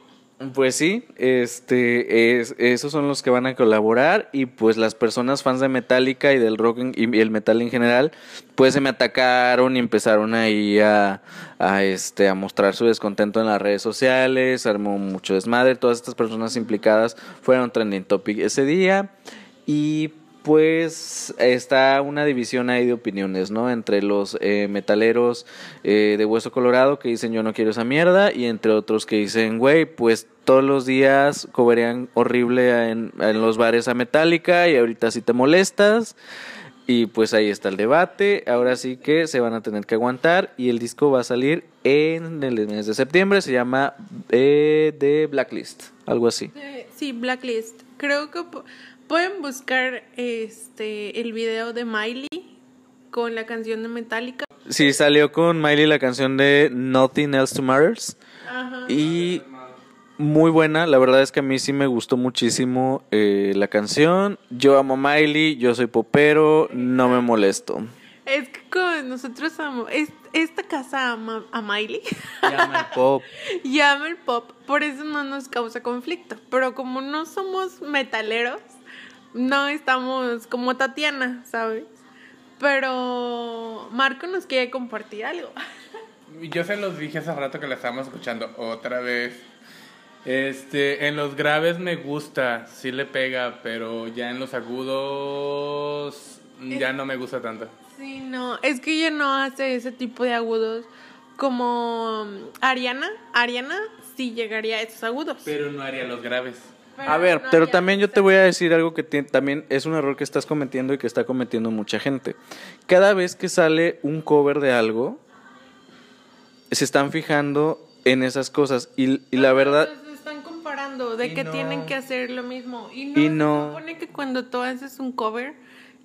Pues sí, este, es, esos son los que van a colaborar y pues las personas fans de Metallica y del rock y el metal en general, pues se me atacaron y empezaron ahí a, a, este, a mostrar su descontento en las redes sociales, armó mucho desmadre, todas estas personas implicadas fueron trending topic ese día y pues está una división ahí de opiniones, ¿no? Entre los eh, metaleros eh, de Hueso Colorado que dicen yo no quiero esa mierda y entre otros que dicen, güey, pues todos los días cobrarían horrible en, los bares a Metallica y ahorita sí te molestas. Y pues ahí está el debate. Ahora sí que se van a tener que aguantar. Y el disco va a salir en el mes de septiembre. Se llama eh, The Blacklist. Algo así. Sí, Blacklist. Creo que pueden buscar este el video de Miley con la canción de Metallica. Sí, salió con Miley la canción de Nothing Else to Matters. Ajá. Y muy buena, la verdad es que a mí sí me gustó muchísimo eh, la canción. Yo amo a Miley, yo soy popero, no me molesto. Es que como nosotros amamos, es- esta casa ama a Miley Llama el pop. y ama el pop, por eso no nos causa conflicto. Pero como no somos metaleros, no estamos como Tatiana, ¿sabes? Pero Marco nos quiere compartir algo. Yo se los dije hace rato que la estábamos escuchando otra vez. Este, en los graves me gusta, sí le pega, pero ya en los agudos ya no me gusta tanto. Sí, no, es que ella no hace ese tipo de agudos como um, Ariana. Ariana sí llegaría a esos agudos. Pero no haría los graves. A ver, no pero también yo te voy a decir algo que también es un error que estás cometiendo y que está cometiendo mucha gente. Cada vez que sale un cover de algo, se están fijando en esas cosas y, y la verdad... Los están comparando de que no. tienen que hacer lo mismo. Y no, Y se no. supone que cuando tú haces un cover,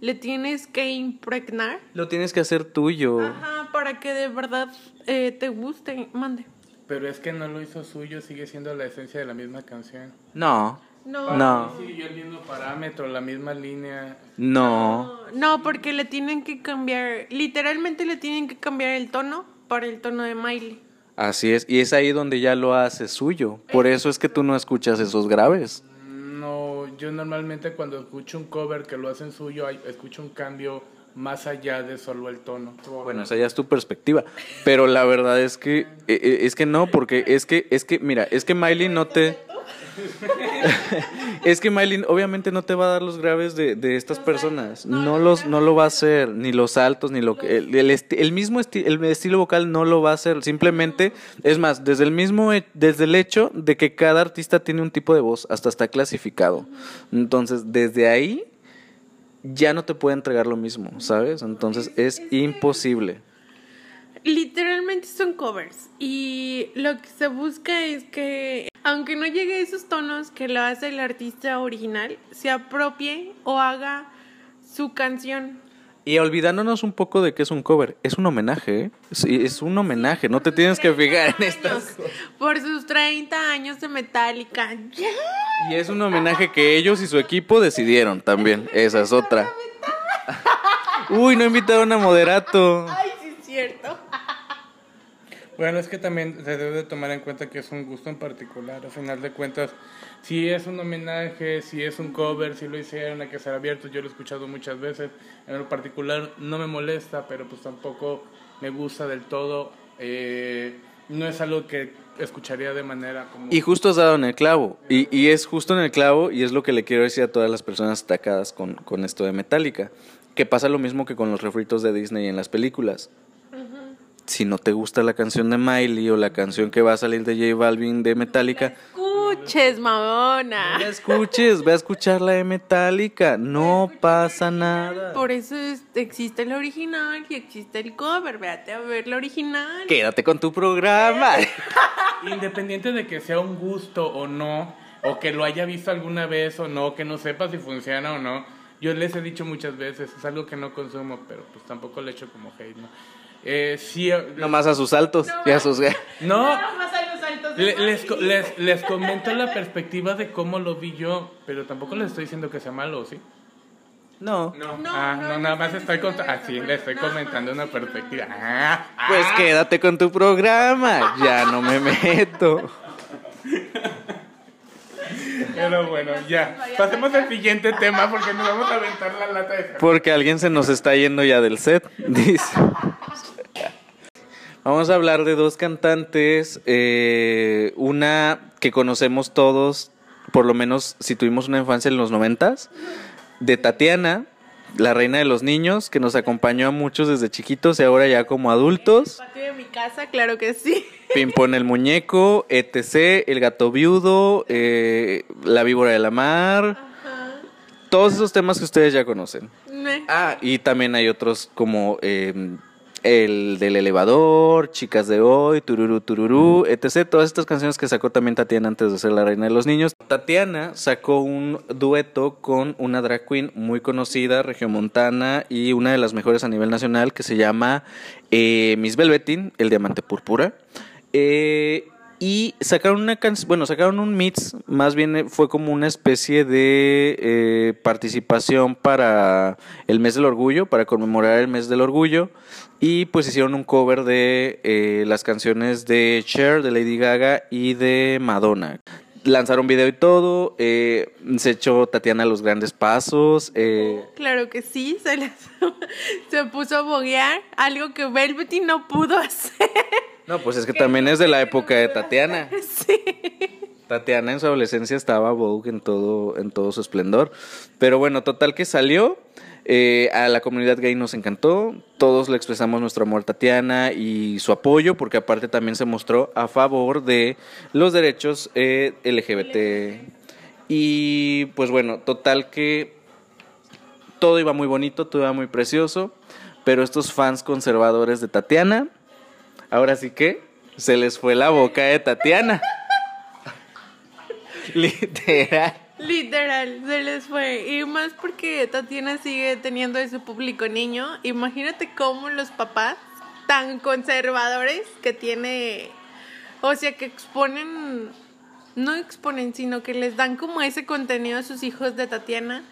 le tienes que impregnar. Lo tienes que hacer tuyo. Ajá, para que de verdad eh, te guste. Mande. Pero es que no lo hizo suyo, sigue siendo la esencia de la misma canción. No, No. No. Siguió el mismo parámetro, la misma línea. no. No, porque le tienen que cambiar, literalmente le tienen que cambiar el tono para el tono de Miley. Así es, y es ahí donde ya lo hace suyo. Por eso es que tú no escuchas esos graves. No, yo normalmente cuando escucho un cover que lo hacen suyo, hay- escucho un cambio más allá de solo el tono. Bueno, esa ya es tu perspectiva. Pero la verdad es que eh, eh, es que no, porque es que es que mira, es que Miley no te es que Miley obviamente no te va a dar los graves de, de estas personas. No los no lo va a hacer, ni los altos ni lo que el, el esti- el mismo esti- el estilo vocal no lo va a hacer. Simplemente es más, desde el mismo desde el hecho de que cada artista tiene un tipo de voz, hasta está clasificado. Entonces, desde ahí ya no te puede entregar lo mismo, ¿sabes? Entonces es imposible. Literalmente son covers y lo que se busca es que aunque no llegue a esos tonos que lo hace el artista original, se apropie o haga su canción. Y olvidándonos un poco de que es un cover, es un homenaje, ¿eh? Sí, es un homenaje, no te tienes que fijar en estas. Años, por sus 30 años de Metallica. Y es un homenaje que ellos y su equipo decidieron también, esa es otra. Uy, no invitaron a Moderato. Ay, sí es cierto. Bueno, es que también se debe de tomar en cuenta que es un gusto en particular. Al final de cuentas, si es un homenaje, si es un cover, si lo hicieron, hay que ser abiertos. Yo lo he escuchado muchas veces. En lo particular no me molesta, pero pues tampoco me gusta del todo. Eh, no es algo que escucharía de manera como... Y justo has dado en el clavo. Y, y es justo en el clavo y es lo que le quiero decir a todas las personas atacadas con, con esto de Metallica. Que pasa lo mismo que con los refritos de Disney en las películas. Si no te gusta la canción de Miley o la canción que va a salir de J Balvin de Metallica, Escuches, mamona. no la escuches, ve a escuchar la de Metallica. No pasa nada. Por eso es- existe el original y existe el cover. Véate a ver la original. Quédate con tu programa. Independiente de que sea un gusto o no, o que lo haya visto alguna vez o no, que no sepa si funciona o no, yo les he dicho muchas veces, es algo que no consumo, pero pues tampoco le echo como hate, ¿no? Eh, sí, eh, Nomás a sus altos y a sus... no, les, comento la perspectiva de cómo lo vi yo, pero tampoco les estoy diciendo que sea malo, ¿sí? No. No, No, ah, no, no, no nada más estoy eso, así pero- le estoy no. comentando una perspectiva. Ah, ah. Pues quédate con tu programa. Ya no me meto. Pero bueno, ya. Pasemos al siguiente tema porque nos vamos a aventar la lata de Porque alguien se nos está yendo ya del set, dice. Vamos a hablar de dos cantantes, eh, una que conocemos todos, por lo menos si tuvimos una infancia en los noventas, de Tatiana, la reina de los niños, que nos acompañó a muchos desde chiquitos y ahora ya como adultos. Patio de mi casa, claro que sí. Pimpón el muñeco, etc., el gato viudo, eh, la víbora de la mar, Ajá. todos esos temas que ustedes ya conocen. Ah, y también hay otros como eh, el del elevador, Chicas de hoy, Tururú Tururú, etc. Todas estas canciones que sacó también Tatiana antes de ser la reina de los niños. Tatiana sacó un dueto con una drag queen muy conocida, regiomontana y una de las mejores a nivel nacional que se llama eh, Miss Velvetin, el diamante púrpura. Eh, y sacaron una canción, bueno, sacaron un mix, más bien eh, fue como una especie de eh, participación para el mes del orgullo, para conmemorar el mes del orgullo. Y pues hicieron un cover de eh, las canciones de Cher, de Lady Gaga y de Madonna. Lanzaron video y todo, eh, se echó Tatiana los grandes pasos. eh, Claro que sí, se, puso a boguear, algo que Velvety no pudo hacer. no, pues es que también es de la época de Tatiana. Sí. Tatiana en su adolescencia estaba Vogue en todo, en todo su esplendor. Pero bueno, total que salió. Eh, a la comunidad gay nos encantó. Todos le expresamos nuestro amor a Tatiana y su apoyo, porque aparte también se mostró a favor de los derechos eh, LGBT. Y pues bueno, total que todo iba muy bonito, todo iba muy precioso. Pero estos fans conservadores de Tatiana, ahora sí que se les fue la boca de Tatiana. Literal. Literal, se les fue. Y más porque Tatiana sigue teniendo ese público niño. Imagínate cómo los papás tan conservadores que tiene, o sea, que exponen, no exponen, sino que les dan como ese contenido a sus hijos de Tatiana,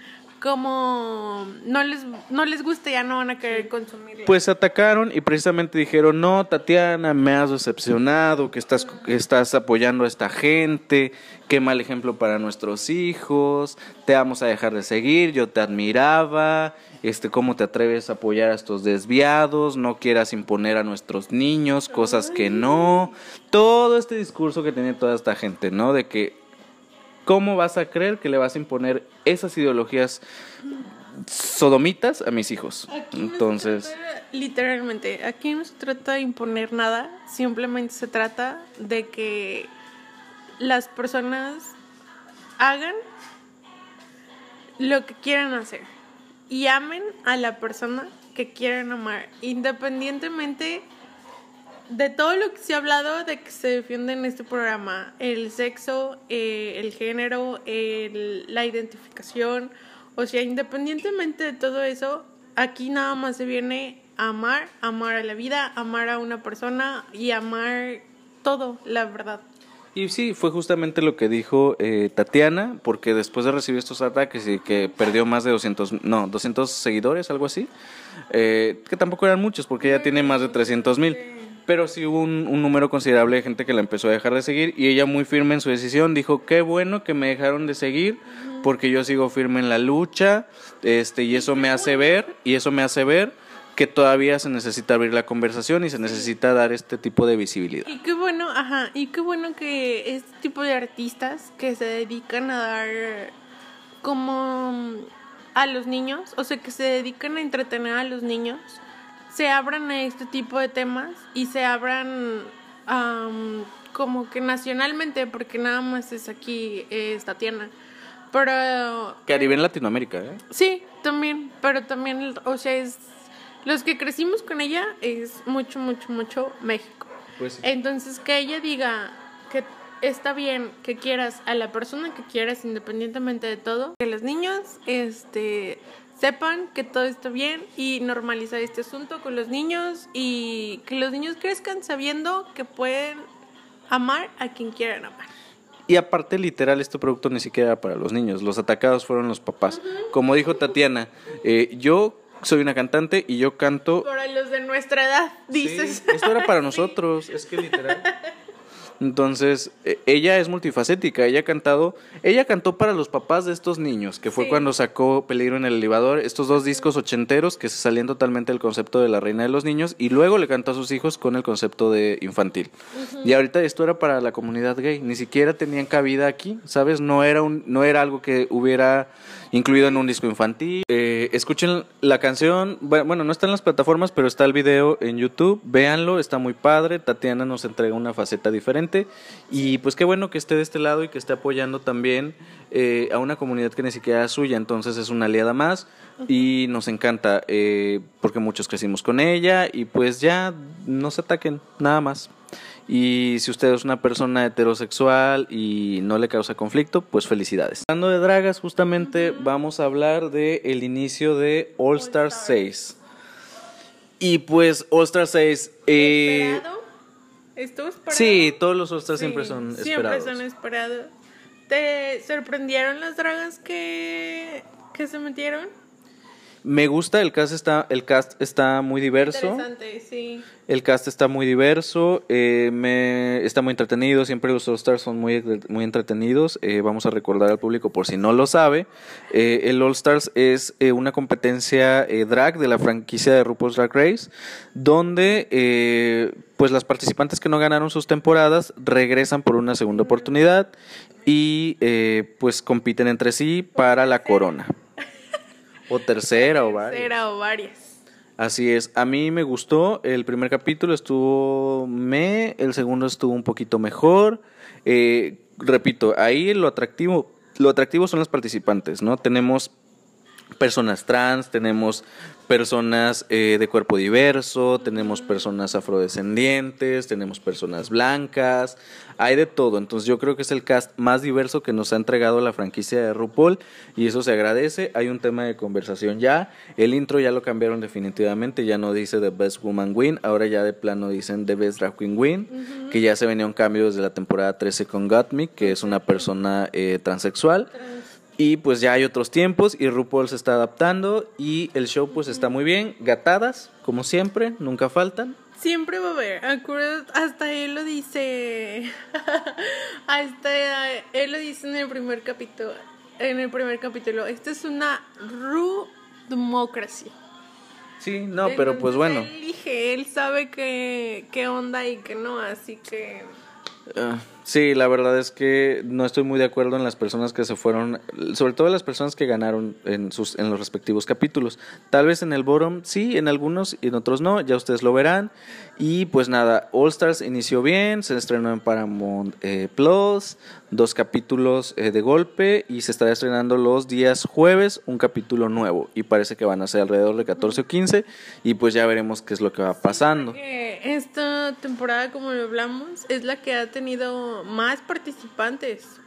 como no les no les gusta ya no van a querer consumirlo. Pues atacaron y precisamente dijeron, no, Tatiana, me has decepcionado, que estás, que estás apoyando a esta gente, qué mal ejemplo para nuestros hijos, te vamos a dejar de seguir, yo te admiraba, este, cómo te atreves a apoyar a estos desviados, no quieras imponer a nuestros niños cosas que no, todo este discurso que tiene toda esta gente, ¿no? De que ¿cómo vas a creer que le vas a imponer esas ideologías sodomitas a mis hijos? Entonces, literalmente, aquí no se trata de imponer nada, simplemente se trata de que las personas hagan lo que quieran hacer y amen a la persona que quieran amar, independientemente de todo lo que se ha hablado de que se defiende en este programa, el sexo, eh, el género, la identificación, o sea, independientemente de todo eso, aquí nada más se viene a amar, amar a la vida, amar a una persona y amar todo, la verdad. Y sí, fue justamente lo que dijo eh, Tatiana, porque después de recibir estos ataques y que perdió más de 200, no, 200 seguidores, algo así, eh, que tampoco eran muchos, porque ella tiene más de 300 mil pero sí hubo un, número considerable de gente que la empezó a dejar de seguir y ella muy firme en su decisión dijo qué bueno que me dejaron de seguir porque yo sigo firme en la lucha este y eso me hace ver y eso me hace ver que todavía se necesita abrir la conversación y se necesita dar este tipo de visibilidad. Y qué bueno, ajá, y qué bueno que este tipo de artistas que se dedican a dar como a los niños, o sea, que se dedican a entretener a los niños, se abran a este tipo de temas y se abran como que nacionalmente, porque nada más es aquí esta tienda. Pero... Que a nivel Latinoamérica, ¿eh? Sí, también, pero también, o sea, es... Los que crecimos con ella es mucho, mucho, mucho México. Pues Entonces, que ella diga que está bien que quieras a la persona que quieras independientemente de todo. Que los niños, este sepan que todo está bien y normalizar este asunto con los niños y que los niños crezcan sabiendo que pueden amar a quien quieran amar. Y aparte, literal, este producto ni siquiera era para los niños. Los atacados fueron los papás. Como dijo Tatiana, eh, yo soy una cantante y yo canto... Para los de nuestra edad, dices. esto era para nosotros, es que literal. Entonces, e, ella es multifacética, ella ha cantado, ella cantó para los papás de estos niños, que fue cuando sacó Peligro en el elevador, estos dos discos ochenteros que se salían totalmente del concepto de la reina de los niños, y luego le cantó a sus hijos con el concepto de infantil. Y ahorita esto era para la comunidad gay, ni siquiera tenían cabida aquí, ¿sabes? No era, un, no era algo que hubiera incluido en un disco infantil. Eh, escuchen la canción, bueno, no está en las plataformas, pero está el video en YouTube, véanlo, está muy padre, Tatiana nos entrega una faceta diferente. Y pues qué bueno que esté de este lado y que esté apoyando también eh, a una comunidad que ni siquiera es suya, entonces es una aliada más. Y nos encanta eh, porque muchos crecimos con ella. Y pues ya no se ataquen, nada más. Y si usted es una persona heterosexual y no le causa conflicto, pues felicidades. Hablando de dragas, justamente vamos a hablar del el inicio de All Star 6. Y pues All Star 6... Eh, ¿Estuvo esperado? Sí, todos los All Stars siempre son esperados. Siempre son esperados. ¿Te sorprendieron las dragas que, que se metieron? Me gusta, el cast está, el cast está muy diverso. Interesante, sí. El cast está muy diverso, eh, me, está muy entretenido, siempre los All-Stars son muy, muy entretenidos. Eh, vamos a recordar al público por si no lo sabe. Eh, el All-Stars es una competencia drag de la franquicia de RuPaul's Drag Race, donde pues las participantes que no ganaron sus temporadas regresan por una segunda oportunidad y pues compiten entre sí para la corona. O tercera, o varias. Tercera o varias. Así es. A mí me gustó. El primer capítulo estuvo me, el segundo estuvo un poquito mejor. Eh, repito, ahí lo atractivo, lo atractivo son los participantes, ¿no? Tenemos personas trans, tenemos personas eh, de cuerpo diverso, tenemos personas afrodescendientes, tenemos personas blancas, hay de todo. Entonces yo creo que es el cast más diverso que nos ha entregado la franquicia de RuPaul y eso se agradece. Hay un tema de conversación ya. El intro ya lo cambiaron definitivamente, ya no dice The Best Woman Win, ahora ya de plano dicen The Best Drag Queen Win, que ya se venía un cambio desde la temporada 13 con Got que es una persona eh, transexual Y pues ya hay otros tiempos y RuPaul se está adaptando y el show pues está muy bien. Gatadas, como siempre, nunca faltan. Siempre va a haber, hasta él lo dice, hasta él lo dice en el primer capítulo, en el primer capítulo, esto es una ru democracia. Sí, no, pero pues bueno. Él elige, él sabe qué, qué onda y qué no, así que... Ah, sí, la verdad es que no estoy muy de acuerdo en las personas que se fueron, sobre todo las personas que ganaron en sus en los respectivos capítulos. Tal vez en el bottom sí, en algunos y en otros no, ya ustedes lo verán. Y pues nada, All Stars inició bien, se estrenó en Paramount eh, Plus, dos capítulos eh, de golpe y se estará estrenando los días jueves un capítulo nuevo y parece que van a ser alrededor de 14 o 15 y pues ya veremos qué es lo que va pasando. Esta temporada, como lo hablamos, es la que ha tenido más participantes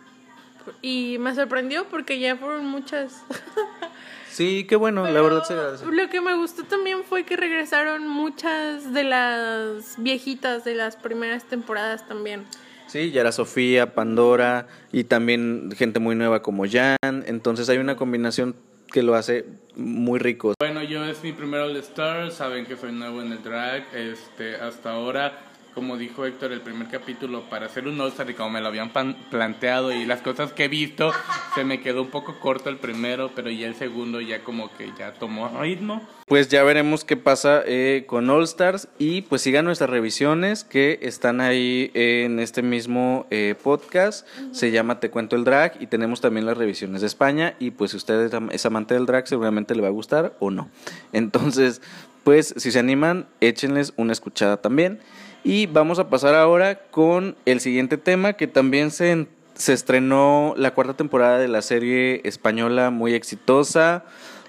y me sorprendió porque ya fueron muchas. Sí, qué bueno, la verdad se agradece. Lo que me gustó también fue que regresaron muchas de las viejitas de las primeras temporadas también. Sí, ya era Sofía, Pandora y también gente muy nueva como Jan. Entonces hay una combinación que lo hace muy rico. Bueno, yo es mi primer All Star, saben que soy nuevo en el drag, este, hasta ahora como dijo Héctor, el primer capítulo para hacer un All-Star y como me lo habían planteado y las cosas que he visto, se me quedó un poco corto el primero, pero ya el segundo ya como que ya tomó ritmo. Pues ya veremos qué pasa eh, con All Stars y pues sigan nuestras revisiones que están ahí en este mismo eh, podcast. Se llama Te Cuento el Drag y tenemos también las revisiones de España y pues si usted es amante del drag seguramente le va a gustar o no. Entonces, pues si se animan, échenles una escuchada también. Y vamos a pasar ahora con el siguiente tema que también se, se estrenó la cuarta temporada de la serie española muy exitosa,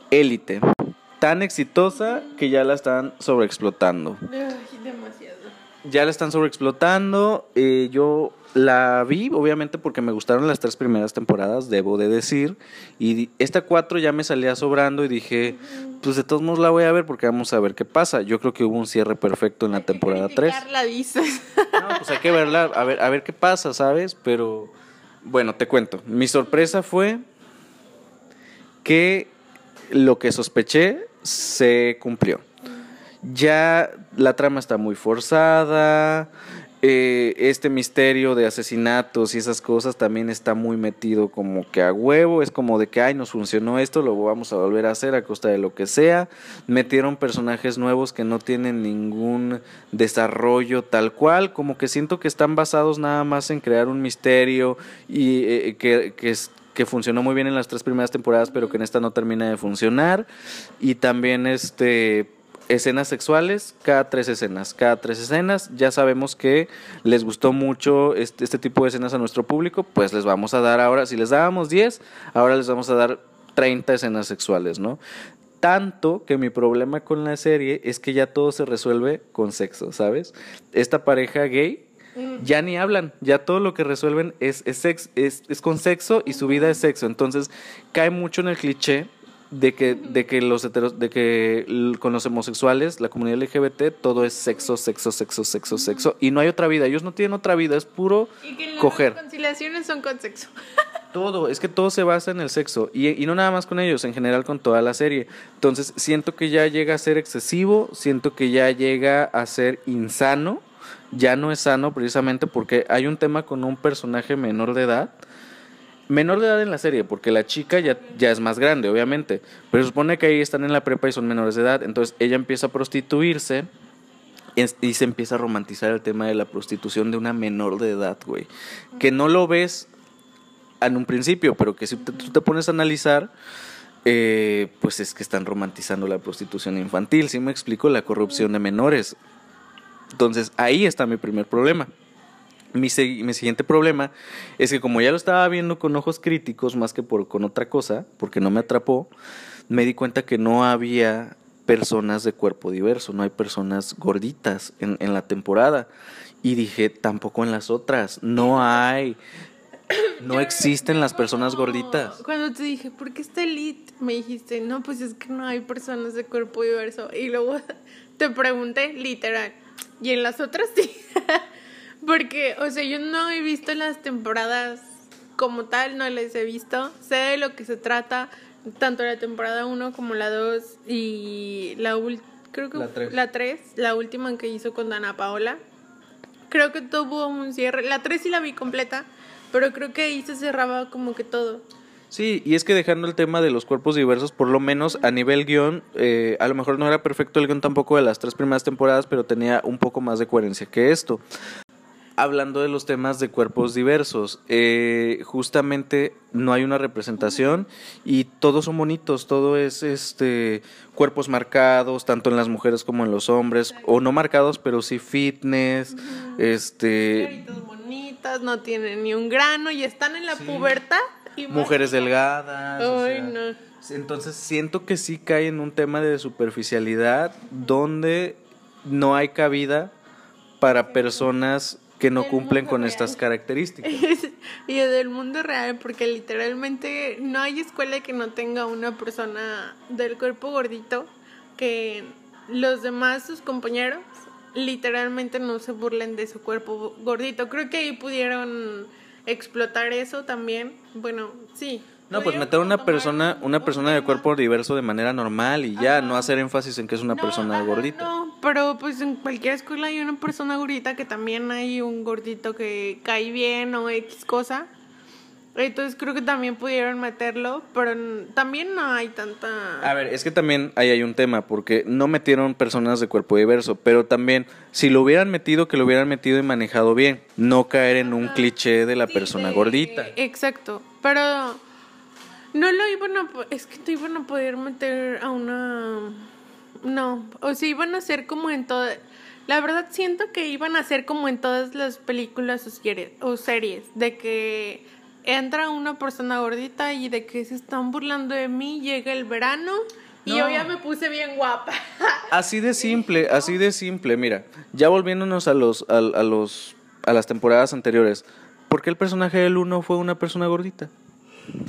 Élite. Tan exitosa que ya la están sobreexplotando. demasiado. Ya la están sobreexplotando. Eh, yo la vi, obviamente, porque me gustaron las tres primeras temporadas, debo de decir. Y esta cuatro ya me salía sobrando y dije, pues de todos modos la voy a ver porque vamos a ver qué pasa. Yo creo que hubo un cierre perfecto en la temporada 3. la dices. No, pues hay que verla, a ver, a ver qué pasa, ¿sabes? Pero bueno, te cuento. Mi sorpresa fue que lo que sospeché se cumplió. Ya la trama está muy forzada, eh, este misterio de asesinatos y esas cosas también está muy metido como que a huevo, es como de que, ay, nos funcionó esto, lo vamos a volver a hacer a costa de lo que sea. Metieron personajes nuevos que no tienen ningún desarrollo tal cual, como que siento que están basados nada más en crear un misterio y eh, que, que que funcionó muy bien en las tres primeras temporadas, pero que en esta no termina de funcionar. Y también este escenas sexuales, cada tres escenas, cada tres escenas. Ya sabemos que les gustó mucho este, este, tipo de escenas a nuestro público, pues les vamos a dar ahora, si les dábamos 10, ahora les vamos a dar 30 escenas sexuales, ¿no? Tanto que mi problema con la serie es que ya todo se resuelve con sexo, ¿sabes? Esta pareja gay ya ni hablan, ya todo lo que resuelven es, es, es, es con sexo y su vida es sexo. Entonces cae mucho en el cliché de que, de que los heteros, de que con los homosexuales, la comunidad LGBT, todo es sexo, sexo, sexo, sexo, sexo. Y no hay otra vida. Ellos no tienen otra vida, es puro y que coger. Las reconciliaciones son con sexo. Todo, es que todo se basa en el sexo. Y, y no nada más con ellos, en general con toda la serie. Entonces, siento que ya llega a ser excesivo, siento que ya llega a ser insano. Ya no es sano precisamente porque hay un tema con un personaje menor de edad menor de edad en la serie, porque la chica ya, ya es más grande, obviamente, pero supone que ahí están en la prepa y son menores de edad, entonces ella empieza a prostituirse y se empieza a romantizar el tema de la prostitución de una menor de edad, güey, que no lo ves en un principio, pero que si tú te pones a analizar, eh, pues es que están romantizando la prostitución infantil, si me explico, la corrupción de menores. Entonces ahí está mi primer problema. Mi, mi, siguiente problema es que como ya lo estaba viendo con ojos críticos más que por, con otra cosa, porque no me atrapó, me di cuenta que no había personas de cuerpo diverso, no hay personas gorditas en, en la temporada. Y dije, tampoco en las otras, no hay, no existen las personas gorditas. Cuando te dije, ¿por qué está Elite? Me dijiste, no, pues es que no hay personas de cuerpo diverso. Y luego te pregunté, literal, ¿y en las otras sí? Porque, o sea, yo no he visto las temporadas como tal no les he visto. Sé de lo que se trata, tanto la temporada 1 como la 2 y la ul- creo que La tres. la 3, la última que hizo con Dana Paola. Creo que tuvo un cierre. La 3 sí la vi completa, pero creo que ahí se cerraba como que todo. Sí, y es que dejando el tema de los cuerpos diversos, por lo menos a nivel guion, eh, a lo mejor no era perfecto el guion tampoco de las tres primeras temporadas, pero tenía un poco más de coherencia que esto. Hablando de los temas de cuerpos diversos, eh, justamente no hay una representación y todos son bonitos, todo es este cuerpos marcados, tanto en las mujeres como en los hombres, o no marcados, pero sí fitness, este Caritas bonitas, no tienen ni un grano y están en la pubertad. Y mujeres delgadas. o Ay, sea, no. Entonces siento que sí cae en un tema de superficialidad donde no hay cabida para personas que no cumplen con real. estas características. y del mundo real, porque literalmente no hay escuela que no tenga una persona del cuerpo gordito que los demás, sus compañeros, literalmente no se burlen de su cuerpo gordito. Creo que ahí pudieron explotar eso también. Bueno, sí. No, pues meter una persona, una un persona de cuerpo diverso de manera normal y ya, no hacer énfasis en que es una No, persona gordita. No, pero pues en cualquier escuela hay una persona gordita que también hay un gordito que cae bien o X cosa. Entonces creo que también pudieron meterlo, pero también no hay tanta... A ver, es que también ahí hay un tema, porque no metieron personas de cuerpo diverso, pero también si lo hubieran metido, que lo hubieran metido y manejado bien, no caer en un cliché de la Sí, persona de- gordita. Exacto, pero no lo iban a... Es que no iban a poder meter a una... No, o sea, iban a ser como en todo... La verdad siento que iban a ser como en todas las películas o series, o series de que entra una persona gordita y de que se están burlando de mí, llega el verano y yo ya me puse bien guapa. Así de simple, así de simple. Mira, ya volviéndonos a los, a, a los, a las temporadas anteriores, ¿por qué el personaje del uno fue una persona gordita?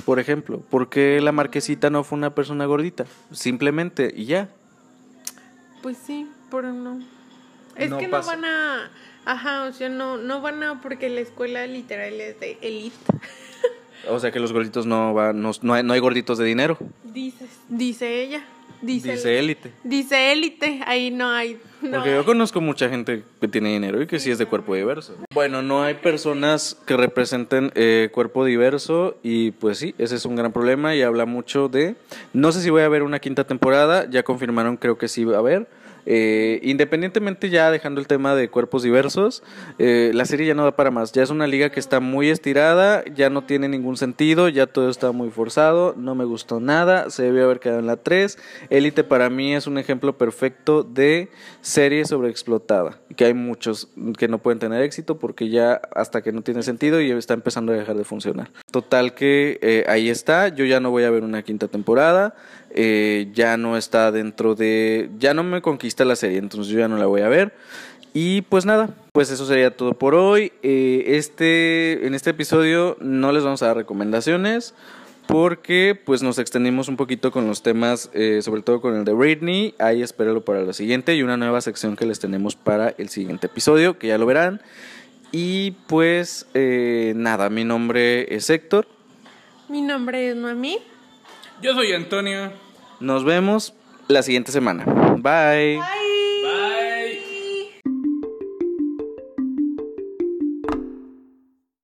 Por ejemplo, ¿por qué la marquesita no fue una persona gordita? Simplemente y ya. Pues sí, pero no. Es No que pasa. no van a. Ajá, o sea, no, no van a. Porque la escuela literal es de elite. O sea que los gorditos no van, no, no hay, no hay gorditos de dinero. Dices. Dice ella. Dice, Dice élite. Dice élite. Ahí no hay. No Porque yo hay. conozco mucha gente que tiene dinero y que sí es de cuerpo diverso. Bueno, no hay personas que representen eh, cuerpo diverso y pues sí, ese es un gran problema y habla mucho de... No sé si voy a ver una quinta temporada, ya confirmaron, creo que sí va a haber. Eh, independientemente ya dejando el tema de cuerpos diversos, eh, la serie ya no da para más. Ya es una liga que está muy estirada, ya no tiene ningún sentido, ya todo está muy forzado, no me gustó nada, se debió haber quedado en la 3. Élite para mí es un ejemplo perfecto de serie sobreexplotada, que hay muchos que no pueden tener éxito porque ya hasta que no tiene sentido y está empezando a dejar de funcionar. Total que eh, ahí está, yo ya no voy a ver una quinta temporada, eh, ya no está dentro de, ya no me conquista la serie, entonces yo ya no la voy a ver. Y pues nada, pues eso sería todo por hoy. Eh, este, en este episodio no les vamos a dar recomendaciones porque pues nos extendimos un poquito con los temas, eh, sobre todo con el de Britney. Ahí espérenlo para la siguiente y una nueva sección que les tenemos para el siguiente episodio, que ya lo verán. Y pues eh, nada, mi nombre es Héctor. Mi nombre es Noemí. Yo soy Antonio. Nos vemos la siguiente semana. Bye. Bye.